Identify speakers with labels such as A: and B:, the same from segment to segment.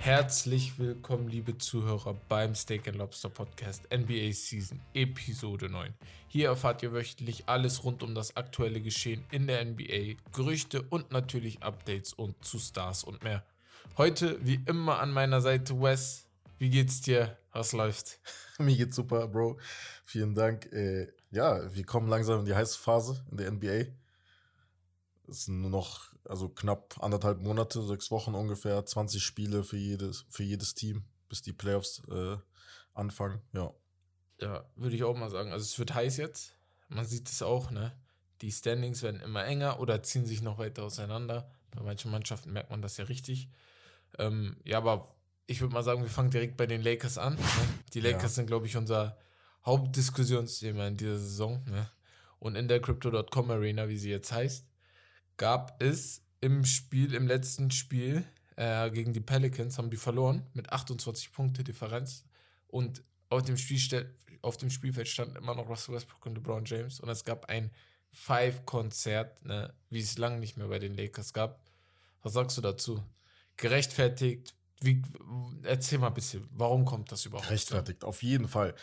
A: Herzlich willkommen, liebe Zuhörer, beim Steak and Lobster Podcast NBA Season Episode 9. Hier erfahrt ihr wöchentlich alles rund um das aktuelle Geschehen in der NBA, Gerüchte und natürlich Updates und zu Stars und mehr. Heute, wie immer, an meiner Seite Wes. Wie geht's dir? Was läuft?
B: Mir geht's super, Bro. Vielen Dank. Äh, ja, wir kommen langsam in die heiße Phase in der NBA. Es sind nur noch, also knapp anderthalb Monate, sechs Wochen ungefähr, 20 Spiele für jedes, für jedes Team, bis die Playoffs äh, anfangen. Ja.
A: Ja, würde ich auch mal sagen. Also es wird heiß jetzt. Man sieht es auch, ne? Die Standings werden immer enger oder ziehen sich noch weiter auseinander. Bei manchen Mannschaften merkt man das ja richtig. Ähm, ja, aber ich würde mal sagen, wir fangen direkt bei den Lakers an. Ne? Die Lakers
B: Ja.
A: sind, glaube ich, unser Hauptdiskussionsthema in dieser Saison. Ne? Und in der Crypto.com Arena, wie sie jetzt heißt, gab es im Spiel, im letzten Spiel äh, gegen die Pelicans, haben die verloren mit 28 Punkte Differenz. Und auf dem, Spielstell auf dem Spielfeld standen immer noch Russell Westbrook und LeBron James. Und es gab ein Five-Konzert, ne, wie es lange nicht mehr bei den Lakers gab. Was sagst du dazu? Gerechtfertigt? Wie, erzähl mal ein bisschen, warum kommt das überhaupt?
B: Rechtfertigt, auf jeden Fall.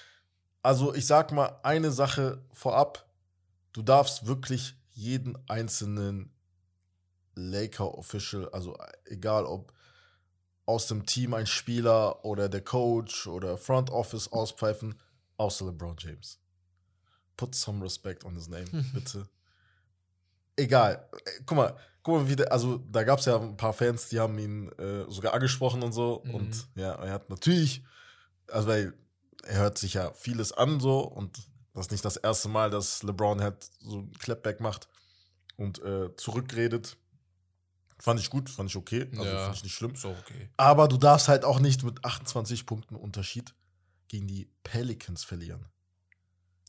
B: Also ich sag mal eine Sache vorab. Du darfst wirklich jeden einzelnen Laker-Official, also egal ob aus dem Team ein Spieler oder der Coach oder Front Office auspfeifen, außer LeBron James. Put some respect on his name, bitte. Egal. Äh, Guck mal, guck mal, wie der, also da gab es ja ein paar Fans, die haben ihn äh, sogar angesprochen und so.
A: Mhm.
B: Und ja, er hat natürlich, also weil er hört sich ja vieles an so und das ist nicht das erste Mal, dass LeBron halt so ein Clapback macht und äh, zurückredet. Fand ich gut, fand ich okay, also
A: Ja.
B: fand ich nicht schlimm.
A: So, okay.
B: Aber du darfst halt auch nicht mit 28 Punkten Unterschied gegen die Pelicans verlieren.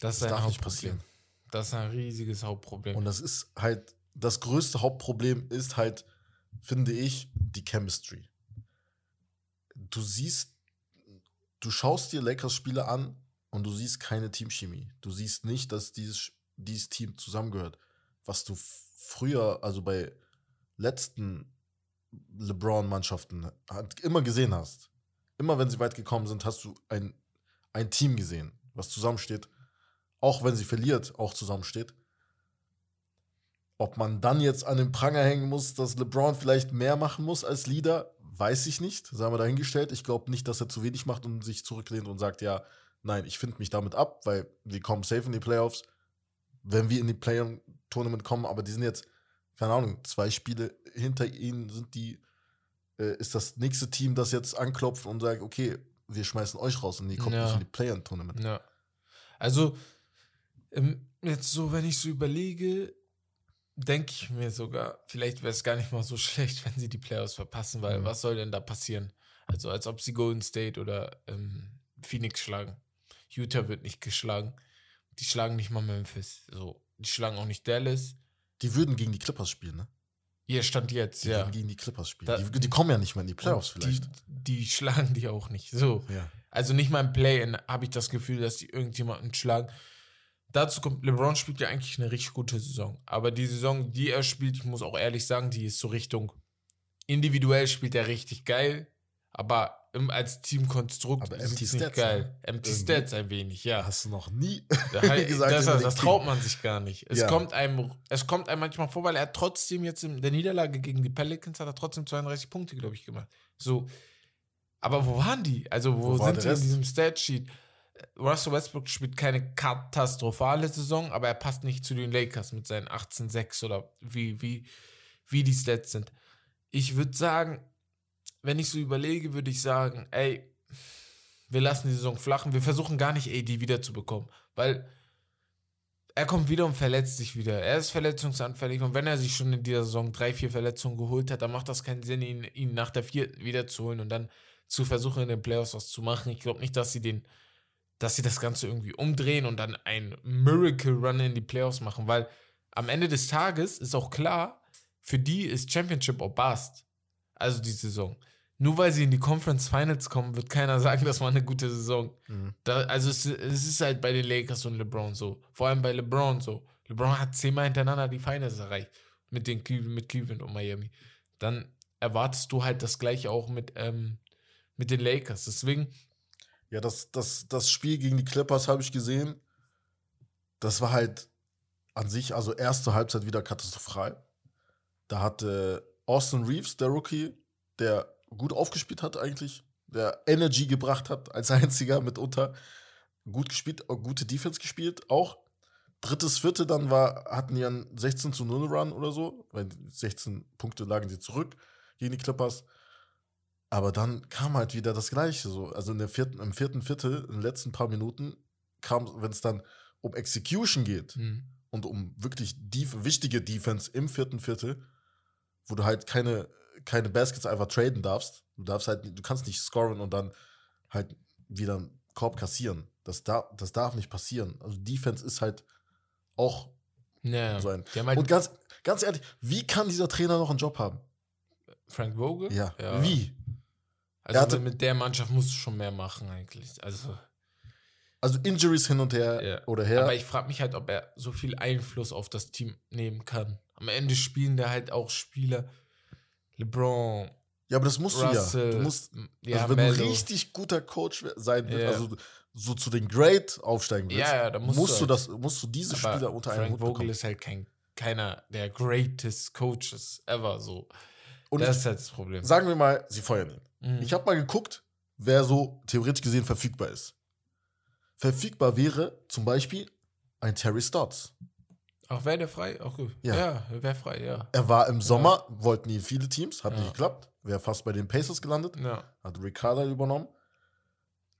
A: Das ist
B: Das
A: ein
B: darf nicht passieren.
A: Das ist ein riesiges Hauptproblem.
B: Und das ist halt, das größte Hauptproblem ist halt, finde ich, die Chemistry. Du siehst, du schaust dir Lakers Spiele an und du siehst keine Teamchemie. Du siehst nicht, dass dieses, dieses Team zusammengehört. Was du früher, also bei letzten LeBron-Mannschaften immer gesehen hast. Immer wenn sie weit gekommen sind, hast du ein, ein Team gesehen, was zusammensteht. Auch wenn sie verliert, auch zusammensteht. Ob man dann jetzt an den Pranger hängen muss, dass LeBron vielleicht mehr machen muss als Leader, weiß ich nicht. Sagen wir dahingestellt. Ich glaube nicht, dass er zu wenig macht und sich zurücklehnt und sagt, ja, nein, ich finde mich damit ab, weil wir kommen safe in die Playoffs, wenn wir in die Play-Tournament kommen, aber die sind jetzt, keine Ahnung, zwei Spiele hinter ihnen sind die, äh, ist das nächste Team, das jetzt anklopft und sagt, okay, wir schmeißen euch raus und die kommt
A: Ja.
B: nicht in die Play-Tournament.
A: Ja. Also, ähm, jetzt so, wenn ich so überlege, denke ich mir sogar, vielleicht wäre es gar nicht mal so schlecht, wenn sie die Playoffs verpassen, weil
B: Mhm.
A: was soll denn da passieren? Also, als ob sie Golden State oder ähm, Phoenix schlagen. Utah wird nicht geschlagen. Die schlagen nicht mal Memphis. So, die schlagen auch nicht Dallas.
B: Die würden gegen die Clippers spielen, ne?
A: Ihr stand jetzt,
B: Die
A: ja.
B: würden gegen die Clippers spielen.
A: Da-
B: die, die kommen ja nicht mehr in die Playoffs vielleicht.
A: Die, die schlagen die auch nicht. So.
B: Ja.
A: Also nicht mal im Play-In habe ich das Gefühl, dass die irgendjemanden schlagen. Dazu kommt, LeBron spielt ja eigentlich eine richtig gute Saison. Aber die Saison, die er spielt, ich muss auch ehrlich sagen, die ist so Richtung individuell spielt er richtig geil, aber im, als Teamkonstrukt
B: Aber
A: ist
B: empty
A: es nicht
B: Stats,
A: geil.
B: ne?
A: Empty
B: Irgendwie.
A: Stats ein wenig, ja.
B: Hast du noch nie
A: Da
B: gesagt
A: das, das, das traut man sich gar nicht. Es,
B: Ja.
A: kommt einem, es kommt einem manchmal vor, weil er trotzdem jetzt in der Niederlage gegen die Pelicans hat er trotzdem 32 Punkte, glaube ich, gemacht. So. Aber wo waren die? Also, wo,
B: Wo
A: sind die in diesem Statsheet? Russell Westbrook spielt keine katastrophale Saison, aber er passt nicht zu den Lakers mit seinen 18-6 oder wie, wie, wie die Stats sind. Ich würde sagen, wenn ich so überlege, würde ich sagen, ey, wir lassen die Saison flachen. Wir versuchen gar nicht AD wiederzubekommen, weil er kommt wieder und verletzt sich wieder. Er ist verletzungsanfällig und wenn er sich schon in dieser Saison drei, vier Verletzungen geholt hat, dann macht das keinen Sinn, ihn, ihn nach der vierten wiederzuholen und dann zu versuchen, in den Playoffs was zu machen. Ich glaube nicht, dass sie den, dass sie das Ganze irgendwie umdrehen und dann ein Miracle Run in die Playoffs machen, weil am Ende des Tages ist auch klar, für die ist Championship or Bust. Also die Saison. Nur weil sie in die Conference Finals kommen, wird keiner sagen, das war eine gute Saison.
B: Mhm.
A: Da, also es, es ist halt bei den Lakers und LeBron so. Vor allem bei LeBron so. LeBron hat zehnmal hintereinander die Finals erreicht. Mit, den Cleveland, mit Cleveland und Miami. Dann erwartest du halt das gleiche auch mit, ähm, mit den Lakers. Deswegen,
B: Ja, das, das, das Spiel gegen die Clippers habe ich gesehen. Das war halt an sich, also erste Halbzeit wieder katastrophal. Da hatte Austin Reeves, der Rookie, der gut aufgespielt hat eigentlich, der Energy gebracht hat als einziger mitunter, gut gespielt, auch gute Defense gespielt auch. Drittes, vierte dann war, hatten die einen 16 zu 0 Run oder so, weil 16 Punkte lagen sie zurück gegen die Clippers. Aber dann kam halt wieder das Gleiche so. Also in der vierten, im vierten Viertel, in den letzten paar Minuten, kam, wenn es dann um Execution geht
A: hm,
B: und um wirklich def wichtige Defense im vierten Viertel, wo du halt keine, keine Baskets einfach traden darfst. Du darfst halt, du kannst nicht scoren und dann halt wieder einen Korb kassieren. Das, dar das darf nicht passieren. Also Defense ist halt auch
A: ja.
B: so ein.
A: Halt
B: Und ganz, ganz ehrlich, wie kann dieser Trainer noch einen Job haben?
A: Frank Vogel?
B: Ja.
A: Ja.
B: Wie?
A: Also
B: hatte-
A: mit der Mannschaft musst du schon mehr machen eigentlich. Also,
B: Also Injuries hin und her
A: Ja.
B: oder her.
A: aber ich frage mich halt, ob er so viel Einfluss auf das Team nehmen kann. Am Ende spielen da halt auch Spieler. LeBron,
B: ja, aber das musst du ja.
A: Russell,
B: Du musst,
A: ja,
B: also wenn du
A: Melo.
B: ein richtig guter Coach sein willst,
A: Ja.
B: also so zu den Great aufsteigen willst,
A: Ja, ja, da musst
B: musst,
A: du
B: du
A: halt.
B: das, musst du diese
A: aber
B: Spieler unter einen
A: Frank
B: Hut
A: Vogel
B: bekommen.
A: ist halt kein, keiner der greatest Coaches ever so.
B: Und
A: das
B: ich,
A: ist halt das Problem.
B: sagen wir mal, sie feuern ihn.
A: Mhm.
B: Ich habe mal geguckt, wer so theoretisch gesehen verfügbar ist. Verfügbar wäre zum Beispiel ein Terry Stotts.
A: Auch wäre der frei? Auch gut.
B: Ja.
A: Ja, wäre frei, ja.
B: Er war im Sommer, wollten ihn viele Teams, hat
A: Ja.
B: nicht geklappt. Wäre fast bei den Pacers gelandet,
A: Ja.
B: hat Carlisle übernommen.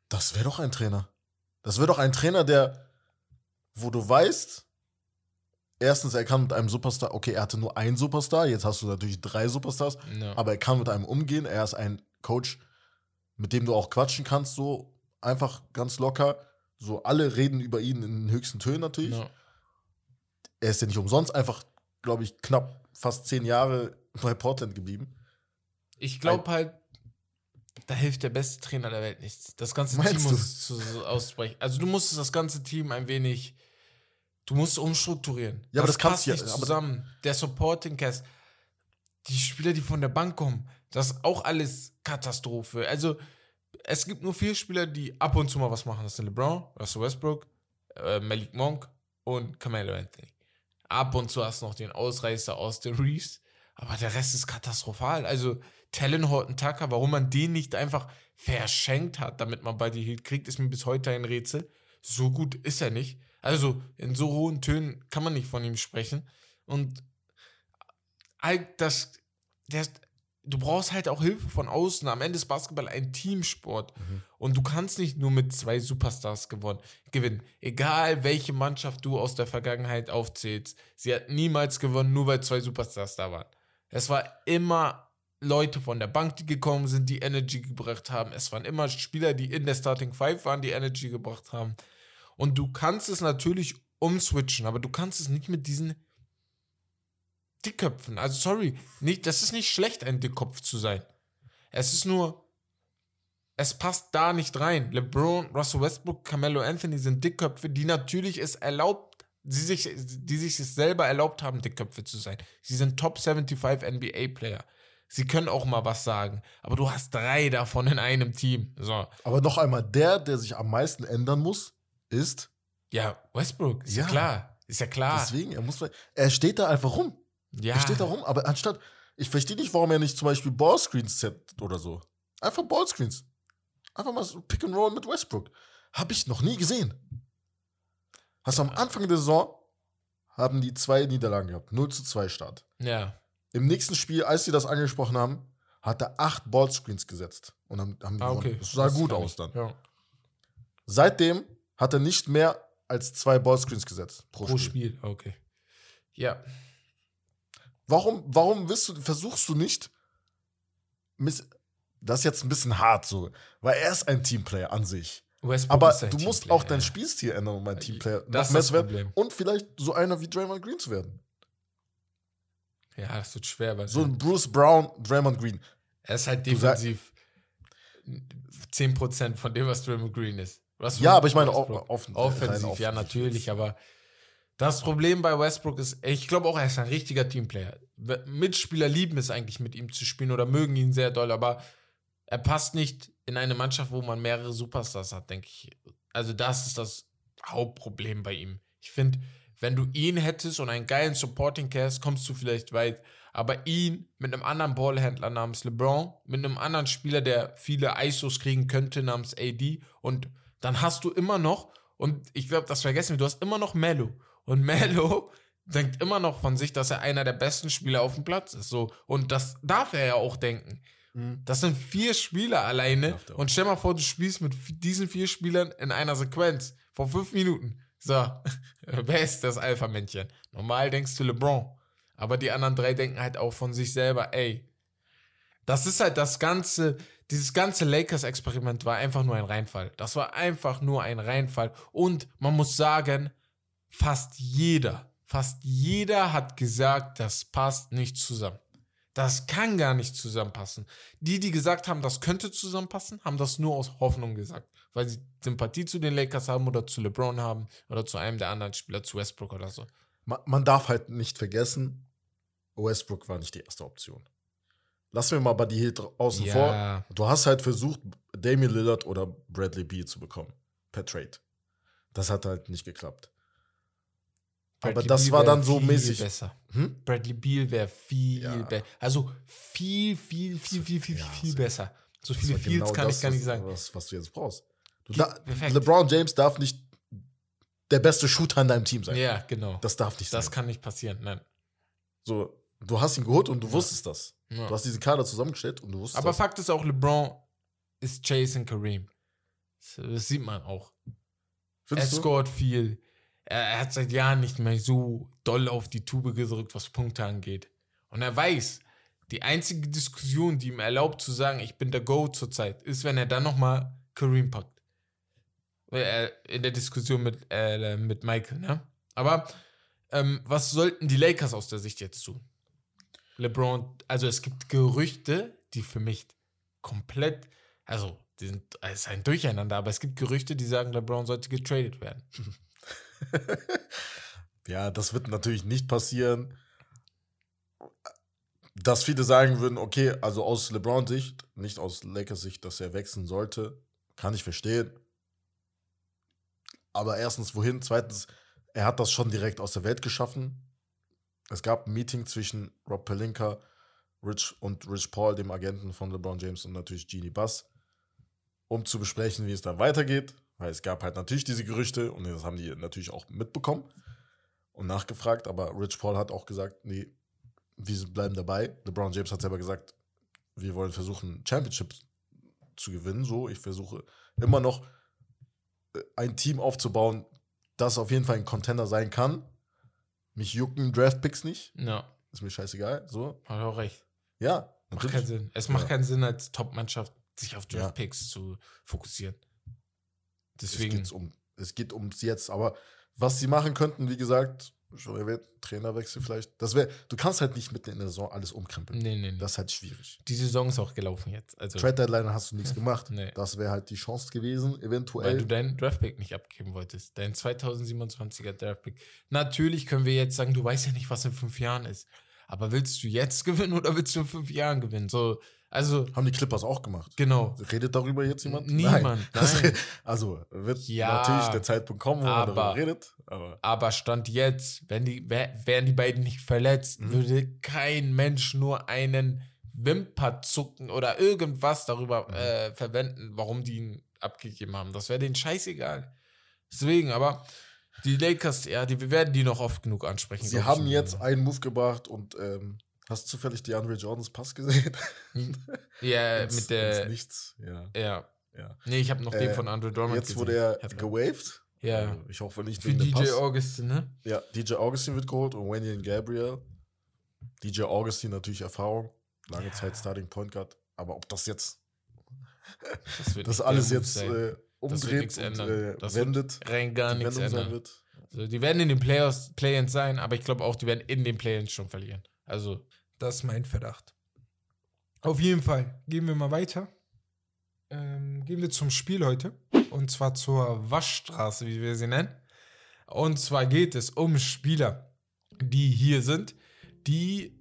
B: Das wäre doch ein Trainer. Das wäre doch ein Trainer, der, wo du weißt, erstens, er kann mit einem Superstar, okay, er hatte nur einen Superstar, jetzt hast du natürlich drei Superstars,
A: ja.
B: aber er kann mit einem umgehen. Er ist ein Coach, mit dem du auch quatschen kannst, so einfach ganz locker. So alle reden über ihn in den höchsten Tönen natürlich.
A: ja.
B: Er ist ja nicht umsonst einfach, glaube ich, knapp fast zehn Jahre bei Portland geblieben.
A: Ich glaube halt, da hilft der beste Trainer der Welt nichts. Das ganze
B: Meinst
A: Team
B: du?
A: muss zu, so ausbrechen. Also du musst das ganze Team ein wenig, du musst umstrukturieren.
B: Ja, aber das kannst
A: passt
B: du ja-
A: nicht
B: aber-
A: zusammen. Der Supporting Cast, die Spieler, die von der Bank kommen, das ist auch alles Katastrophe. Also es gibt nur vier Spieler, die ab und zu mal was machen. Das sind LeBron, Russell Westbrook, äh, Malik Monk und Carmelo Anthony. Ab und zu hast du noch den Ausreißer aus den Reeves, aber der Rest ist katastrophal. Also Talon Horton Tucker, warum man den nicht einfach verschenkt hat, damit man die Heat kriegt, ist mir bis heute ein Rätsel. So gut ist er nicht. Also in so hohen Tönen kann man nicht von ihm sprechen. Und halt das, der, du brauchst halt auch Hilfe von außen. Am Ende ist Basketball ein Teamsport. Und du kannst nicht nur mit zwei Superstars gewinnen. Egal welche Mannschaft du aus der Vergangenheit aufzählst. Sie hat niemals gewonnen, nur weil zwei Superstars da waren. Es war immer Leute von der Bank, die gekommen sind, die Energy gebracht haben. Es waren immer Spieler, die in der Starting Five waren, die Energy gebracht haben. Und du kannst es natürlich umswitchen, aber du kannst es nicht mit diesen Dickköpfen. Also sorry, nicht, das ist nicht schlecht, ein Dickkopf zu sein. Es ist nur, es passt da nicht rein. LeBron, Russell Westbrook, Carmelo Anthony sind Dickköpfe, die natürlich es erlaubt, sie sich, die sich es selber erlaubt haben, Dickköpfe zu sein. Sie sind Top 75 NBA Player. Sie können auch mal was sagen, aber du hast drei davon in einem Team. So,
B: Aber noch einmal, der, der sich am meisten ändern muss, ist,
A: ja, Westbrook, ist ja,
B: Ja.
A: klar, ist ja klar.
B: deswegen, er muss, er steht da einfach rum.
A: Ja,
B: Er steht da rum, aber anstatt, ich verstehe nicht, warum er nicht zum Beispiel Ballscreens setzt oder so. Einfach Ballscreens. Einfach mal so Pick and Roll mit Westbrook. Habe ich noch nie gesehen. Hast du am Anfang der Saison, haben die zwei Niederlagen gehabt. 0 zu 2 Start.
A: ja,
B: Im nächsten Spiel, als sie das angesprochen haben, hat er acht Ballscreens gesetzt. Und dann haben die
A: ah, okay.
B: Das sah
A: Das
B: gut aus dann.
A: Ja.
B: Seitdem hat er nicht mehr als zwei Ballscreens gesetzt pro,
A: Pro
B: Spiel.
A: Spiel, okay. Ja,
B: Warum, warum willst du, versuchst du nicht, das ist jetzt ein bisschen hart so, weil er ist ein Teamplayer an sich.
A: Westbrook
B: Aber du musst
A: Teamplayer,
B: auch deinen
A: ja.
B: Spielstil ändern, um ein Teamplayer
A: Das ist das Problem.
B: und vielleicht so einer wie Draymond Green zu werden.
A: Ja, das wird schwer, weil
B: So ein Bruce Brown, Draymond Green.
A: er ist halt
B: sag-
A: defensiv 10% von dem, was Draymond Green ist.
B: Ja, aber ich meine, offen-
A: offensiv,
B: offensiv
A: ja, natürlich, aber Das Problem bei Westbrook ist, ich glaube auch, er ist ein richtiger Teamplayer. Mitspieler lieben es eigentlich, mit ihm zu spielen oder mögen ihn sehr doll, aber er passt nicht in eine Mannschaft, wo man mehrere Superstars hat, denke ich. Also, das ist das Hauptproblem bei ihm. Ich finde, wenn du ihn hättest und einen geilen Supporting Cast, kommst du vielleicht weit. Aber ihn mit einem anderen Ballhändler namens LeBron, mit einem anderen Spieler, der viele ISOs kriegen könnte, namens AD, und dann hast du immer noch, und ich glaube, das vergessen wir, du hast immer noch Melo. Und Melo denkt immer noch von sich, dass er einer der besten Spieler auf dem Platz ist. So. Und das darf er ja auch denken. Mhm. Das sind vier Spieler alleine. Und stell mal vor, du spielst mit diesen vier Spielern in einer Sequenz vor fünf Minuten. So, wer ist das Alpha-Männchen? Normal denkst du LeBron. Aber die anderen drei denken halt auch von sich selber, ey. Das ist halt das ganze, dieses ganze Lakers-Experiment war einfach nur ein Reinfall. Das war einfach nur ein Reinfall. Und man muss sagen, fast jeder, fast jeder hat gesagt, das passt nicht zusammen. Das kann gar nicht zusammenpassen. Die, die gesagt haben, das könnte zusammenpassen, haben das nur aus Hoffnung gesagt, weil sie Sympathie zu den Lakers haben oder zu LeBron haben oder zu einem der anderen Spieler, zu Westbrook oder so.
B: Man, man darf halt nicht vergessen, Westbrook war nicht die erste Option. Lassen wir mal bei die hier außen ja. vor. Du hast halt versucht, Damian Lillard oder Bradley Beal zu bekommen. Per Trade. Das hat halt nicht geklappt.
A: Bradley aber das Beal war dann so mäßig. Besser. Hm? Bradley Beal wäre viel ja. besser. Also viel, viel, viel, viel, viel, ja, viel besser. So viele Fields genau kann ich gar nicht sagen.
B: Was, was du jetzt brauchst. Du da, LeBron James darf nicht der beste Shooter in deinem Team sein.
A: Ja, genau.
B: Das darf nicht
A: sein. Das kann nicht passieren, nein.
B: So, du hast ihn geholt und du ja. wusstest das. Ja. Du hast diesen Kader zusammengestellt und du wusstest
A: Aber das. Fakt ist auch, LeBron ist Chase und Kareem. Das sieht man auch. Findest er scored viel er, hat seit Jahren nicht mehr so doll auf die Tube gedrückt, was Punkte angeht. Und er weiß, die einzige Diskussion, die ihm erlaubt zu sagen, ich bin der Go zurzeit, ist, wenn er dann nochmal Kareem packt. In der Diskussion mit, äh, mit Michael, ne? Aber ähm, was sollten die Lakers aus der Sicht jetzt tun? LeBron, also es gibt Gerüchte, die für mich komplett, also die sind, es ist ein Durcheinander, aber es gibt Gerüchte, die sagen, LeBron sollte getradet werden.
B: ja, das wird natürlich nicht passieren. Dass viele sagen würden, okay, also aus LeBron-Sicht, nicht aus Lakers Sicht, dass er wechseln sollte, kann ich verstehen. Aber erstens, wohin? Zweitens, er hat das schon direkt aus der Welt geschaffen. Es gab ein Meeting zwischen Rob Pelinka, Rich und Rich Paul, dem Agenten von LeBron James und natürlich Genie Bass, um zu besprechen, wie es dann weitergeht. Weil es gab halt natürlich diese Gerüchte und das haben die natürlich auch mitbekommen und nachgefragt. Aber Rich Paul hat auch gesagt, nee, wir bleiben dabei. LeBron James hat selber gesagt, wir wollen versuchen, Championships zu gewinnen. So, ich versuche immer noch äh, ein Team aufzubauen, das auf jeden Fall ein Contender sein kann. Mich jucken Draftpicks nicht.
A: Ja.
B: Ist mir scheißegal. So.
A: Hat auch recht.
B: Ja.
A: Macht keinen Sinn. Es macht ja. keinen Sinn, als Top-Mannschaft sich auf Draftpicks ja. zu fokussieren.
B: Deswegen. Es, um, es geht ums Jetzt. Aber was sie machen könnten, wie gesagt, schon erwähnt, Trainerwechsel vielleicht. Das wäre, du kannst halt nicht mitten in der Saison alles umkrempeln.
A: Nee, nee, nee.
B: Das ist halt schwierig.
A: Die Saison ist auch gelaufen jetzt. Also
B: Trade Deadline hast du nichts gemacht. nee. Das wäre halt die Chance gewesen, eventuell.
A: Weil du deinen Draftpick nicht abgeben wolltest. Dein 2027er Draftpick. Natürlich können wir jetzt sagen, du weißt ja nicht, was in fünf Jahren ist. Aber willst du jetzt gewinnen oder willst du in fünf Jahren gewinnen? So, also,
B: Haben die Clippers auch gemacht.
A: Genau.
B: Redet darüber jetzt jemand?
A: Niemand. Nein.
B: nein. Also wird ja, natürlich der Zeitpunkt kommen, wo aber, man darüber redet.
A: Aber. aber Stand jetzt, wenn die, wären die beiden nicht verletzt, mhm. würde kein Mensch nur einen Wimperzucken oder irgendwas darüber mhm. äh, verwenden, warum die ihn abgegeben haben. Das wäre denen scheißegal. Deswegen, aber die Lakers, ja, die, wir werden die noch oft genug ansprechen.
B: Sie haben jetzt einen Move gebracht und ähm, Hast du zufällig die Andre Jordans Pass gesehen?
A: Ja, ins, mit der.
B: Nichts, ja.
A: Ja. ja. Nee, ich habe noch äh, den von Andre Jordan
B: Jetzt wurde er gewaved.
A: Ja.
B: Also ich hoffe nicht
A: Für DJ Pass. Augustin, ne?
B: Ja, DJ Augustin wird geholt und Wendy und Gabriel. DJ Augustin natürlich Erfahrung. Lange ja. Zeit Starting Point Guard. Aber ob das jetzt. Das, wird das alles jetzt äh, umdreht und äh, das wendet.
A: Rein gar nichts ändern. Wird. Also, die werden in den Playoffs, Play-ins sein, aber ich glaube auch, die werden in den Play-ins schon verlieren. Also das ist mein Verdacht. Auf jeden Fall gehen wir mal weiter. Ähm, gehen wir zum Spiel heute. Und zwar zur Waschstraße, wie wir sie nennen. Und zwar geht es um Spieler, die hier sind, die,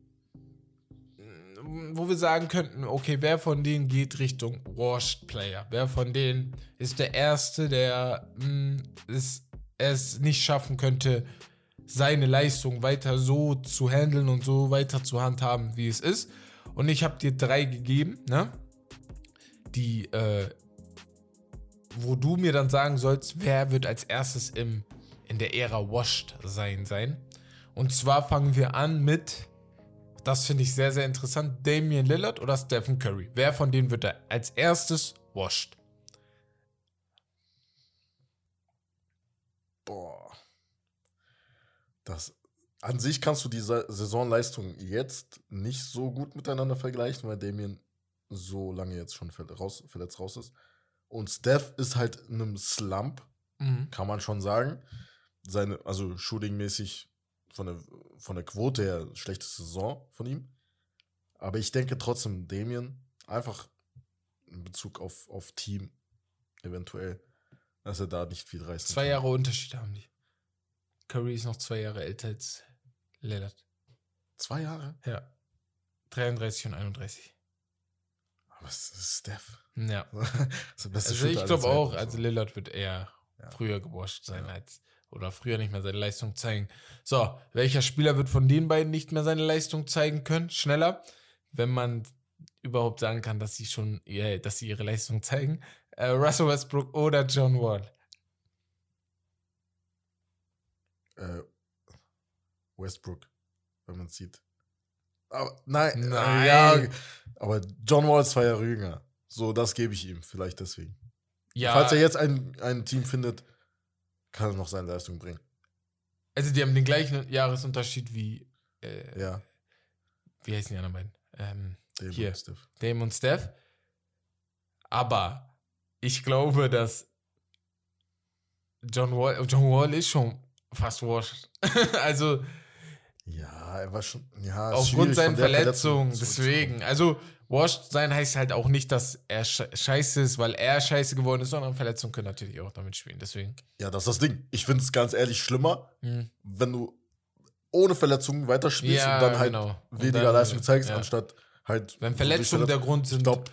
A: wo wir sagen könnten, okay, wer von denen geht Richtung Washed Player? Wer von denen ist der Erste, der mh, es, es nicht schaffen könnte, seine Leistung weiter so zu handeln und so weiter zu handhaben, wie es ist? Und ich habe dir drei gegeben, ne? Die, äh, wo du mir dann sagen sollst, wer wird als erstes im, in der Ära Washed sein sein. Und zwar fangen wir an mit, das finde ich sehr, sehr interessant, Damian Lillard oder Stephen Curry. Wer von denen wird als erstes washed?
B: Boah. Das, an sich kannst du die Sa- Saisonleistung jetzt nicht so gut miteinander vergleichen, weil Damien so lange jetzt schon raus, verletzt raus ist. Und Steph ist halt in einem Slump,
A: Mhm.
B: kann man schon sagen. Seine, also shootingmäßig von der, von der Quote her schlechteste Saison von ihm. Aber ich denke trotzdem, Damien, einfach in Bezug auf, auf Team eventuell, dass er da nicht viel reißen
A: Zwei
B: kann.
A: Jahre Unterschied haben die. Curry ist noch zwei Jahre älter als Lillard.
B: Zwei Jahre?
A: Ja. 33 und 31.
B: Aber es ist Steph.
A: Ja. Also
B: Shooter
A: ich glaube auch, also Lillard wird eher
B: Ja.
A: früher gewascht sein
B: Ja.
A: als oder früher nicht mehr seine Leistung zeigen. So, welcher Spieler wird von den beiden nicht mehr seine Leistung zeigen können? Schneller, wenn man überhaupt sagen kann, dass sie schon, ja, dass sie ihre Leistung zeigen. Äh, Russell Westbrook oder John Wall.
B: Äh, Westbrook, wenn man es sieht. Aber nein,
A: Nein.
B: Äh, ja, aber John Wall ist zwei Jahre jünger. So, das gebe ich ihm, vielleicht deswegen.
A: Ja,
B: Falls er jetzt ein, ein Team findet, kann er noch seine Leistung bringen.
A: also die haben den gleichen Jahresunterschied wie, äh,
B: Ja,
A: wie heißen die anderen beiden? Ähm,
B: Dame
A: Hier.
B: und Steph.
A: Dame und Steph. Aber ich glaube, dass John Wall, John Wall ist schon fast washed. also
B: Ja, er war schon. Ja,
A: aufgrund seiner Verletzung,
B: Verletzung
A: deswegen. Also washed sein heißt halt auch nicht, dass er sche- scheiße ist, weil er scheiße geworden ist, sondern Verletzungen können natürlich auch damit spielen. Deswegen.
B: Ja, das ist das Ding. Ich finde es ganz ehrlich schlimmer,
A: Hm.
B: wenn du ohne Verletzungen weiterspielst
A: Ja,
B: und dann halt
A: genau. Und
B: weniger
A: dann,
B: Leistung zeigst,
A: ja.
B: anstatt halt.
A: Wenn Verletzungen der Grund sind.
B: Ich glaube,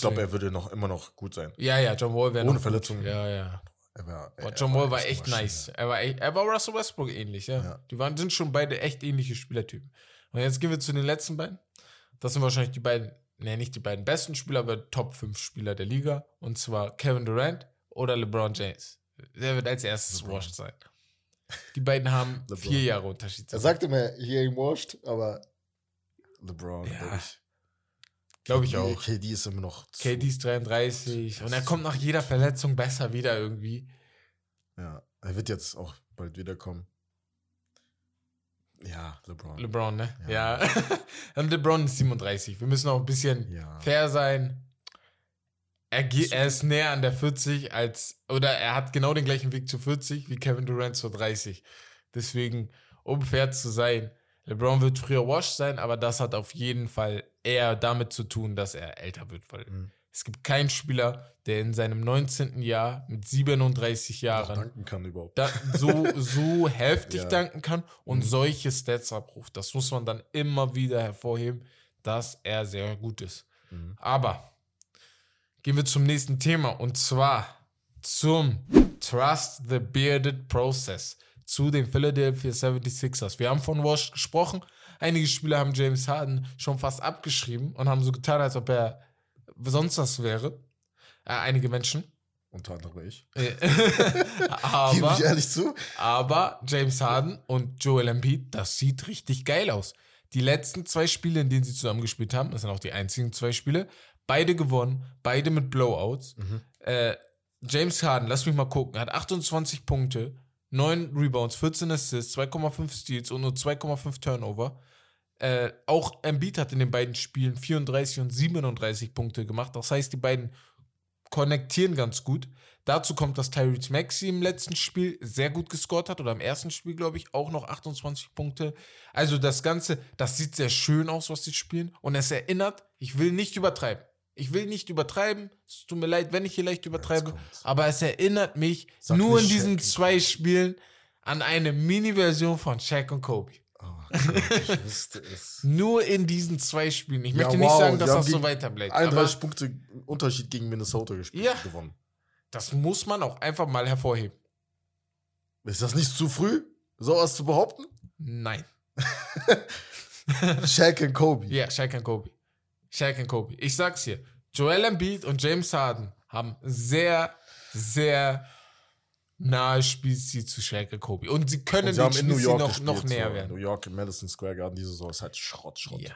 B: glaub, er würde noch immer noch gut sein.
A: ja, ja, John Wall wäre
B: Ohne
A: noch
B: Verletzungen.
A: Ja, ja.
B: Er war,
A: Boah,
B: er
A: John Wall war echt
B: eine Maschine.
A: nice. Er war, echt, er war Russell Westbrook ähnlich, ja.
B: Ja.
A: Die waren, sind schon beide echt ähnliche Spielertypen. Und jetzt gehen wir zu den letzten beiden. Das sind wahrscheinlich die beiden, ne, nicht die beiden besten Spieler, aber Top 5 Spieler der Liga. Und zwar Kevin Durant oder LeBron James. Der wird als erstes
B: LeBron.
A: washed sein. Die beiden haben
B: LeBron.
A: vier Jahre Unterschied.
B: Er sagte mir, hier im washed, aber LeBron,
A: Ja,
B: glaub ich.
A: Glaube ich auch.
B: KD ist immer noch. zu-
A: KD ist 33 und er kommt nach jeder Verletzung besser wieder irgendwie.
B: Ja, er wird jetzt auch bald wiederkommen. Ja, LeBron.
A: LeBron, ne?
B: Ja.
A: Ja. und LeBron ist 37. Wir müssen auch ein bisschen
B: ja.
A: fair sein. Er, er ist näher an der 40 als, oder er hat genau den gleichen Weg zu 40 wie Kevin Durant zu 30. Deswegen, um fair zu sein, LeBron wird früher washed sein, aber das hat auf jeden Fall eher damit zu tun, dass er älter wird, weil
B: Mhm.
A: es gibt keinen Spieler, der in seinem 19. Jahr mit 37
B: Noch
A: Jahren
B: danken kann überhaupt.
A: da, so, so heftig
B: Ja.
A: danken kann und
B: Mhm.
A: solche Stats abruft. Das muss man dann immer wieder hervorheben, dass er sehr gut ist.
B: Mhm.
A: Aber gehen wir zum nächsten Thema und zwar zum Trust the Bearded Process zu den Philadelphia 76ers. Wir haben von Wash gesprochen. Einige Spieler haben James Harden schon fast abgeschrieben und haben so getan, als ob er sonst was wäre. Äh, einige Menschen.
B: Unter anderem ich.
A: Äh,
B: Gebe
A: aber,
B: ich ehrlich zu?
A: aber James Harden und Joel Embiid, das sieht richtig geil aus. Die letzten zwei Spiele, in denen sie zusammen gespielt haben, das sind auch die einzigen zwei Spiele, beide gewonnen, beide mit Blowouts.
B: Mhm.
A: Äh, James Harden, lass mich mal gucken, hat 28 Punkte, 9 Rebounds, 14 Assists, 2,5 Steals und nur 2,5 Turnover. Äh, auch Embiid hat in den beiden Spielen 34 und 37 Punkte gemacht. Das heißt, die beiden konnektieren ganz gut. Dazu kommt, dass Tyrese Maxey im letzten Spiel sehr gut gescored hat oder im ersten Spiel, glaube ich, auch noch 28 Punkte. Also das Ganze, das sieht sehr schön aus, was sie spielen. Und es erinnert, ich will nicht übertreiben. Ich will nicht übertreiben. Es tut mir leid, wenn ich hier leicht übertreibe. aber es erinnert mich
B: Sag
A: nur in
B: nicht
A: diesen
B: Shaq.
A: zwei Spielen an eine Mini-Version von Shaq und Kobe.
B: Oh Gott, ich wusste es.
A: Nur in diesen zwei Spielen. Ich
B: Ja,
A: möchte nicht
B: wow,
A: sagen,
B: die
A: dass das so weiter bleibt. Aber
B: 31 Punkte Unterschied gegen Minnesota gespielt,
A: Ja.
B: gewonnen.
A: das muss man auch einfach mal hervorheben.
B: Ist das nicht zu früh, sowas zu behaupten?
A: Nein.
B: Shaq und Kobe.
A: Ja, Shaq und Kobe. Shaq und Kobe. Ich sag's dir. Joel Embiid und James Harden haben sehr, sehr nahe Spielstil zu Shaq und Kobe. Und sie können
B: Und sie haben in New York
A: noch,
B: gespielt,
A: noch näher
B: so.
A: werden.
B: New York im Madison Square Garden diese Saison ist halt Schrott, Schrott.
A: Ja,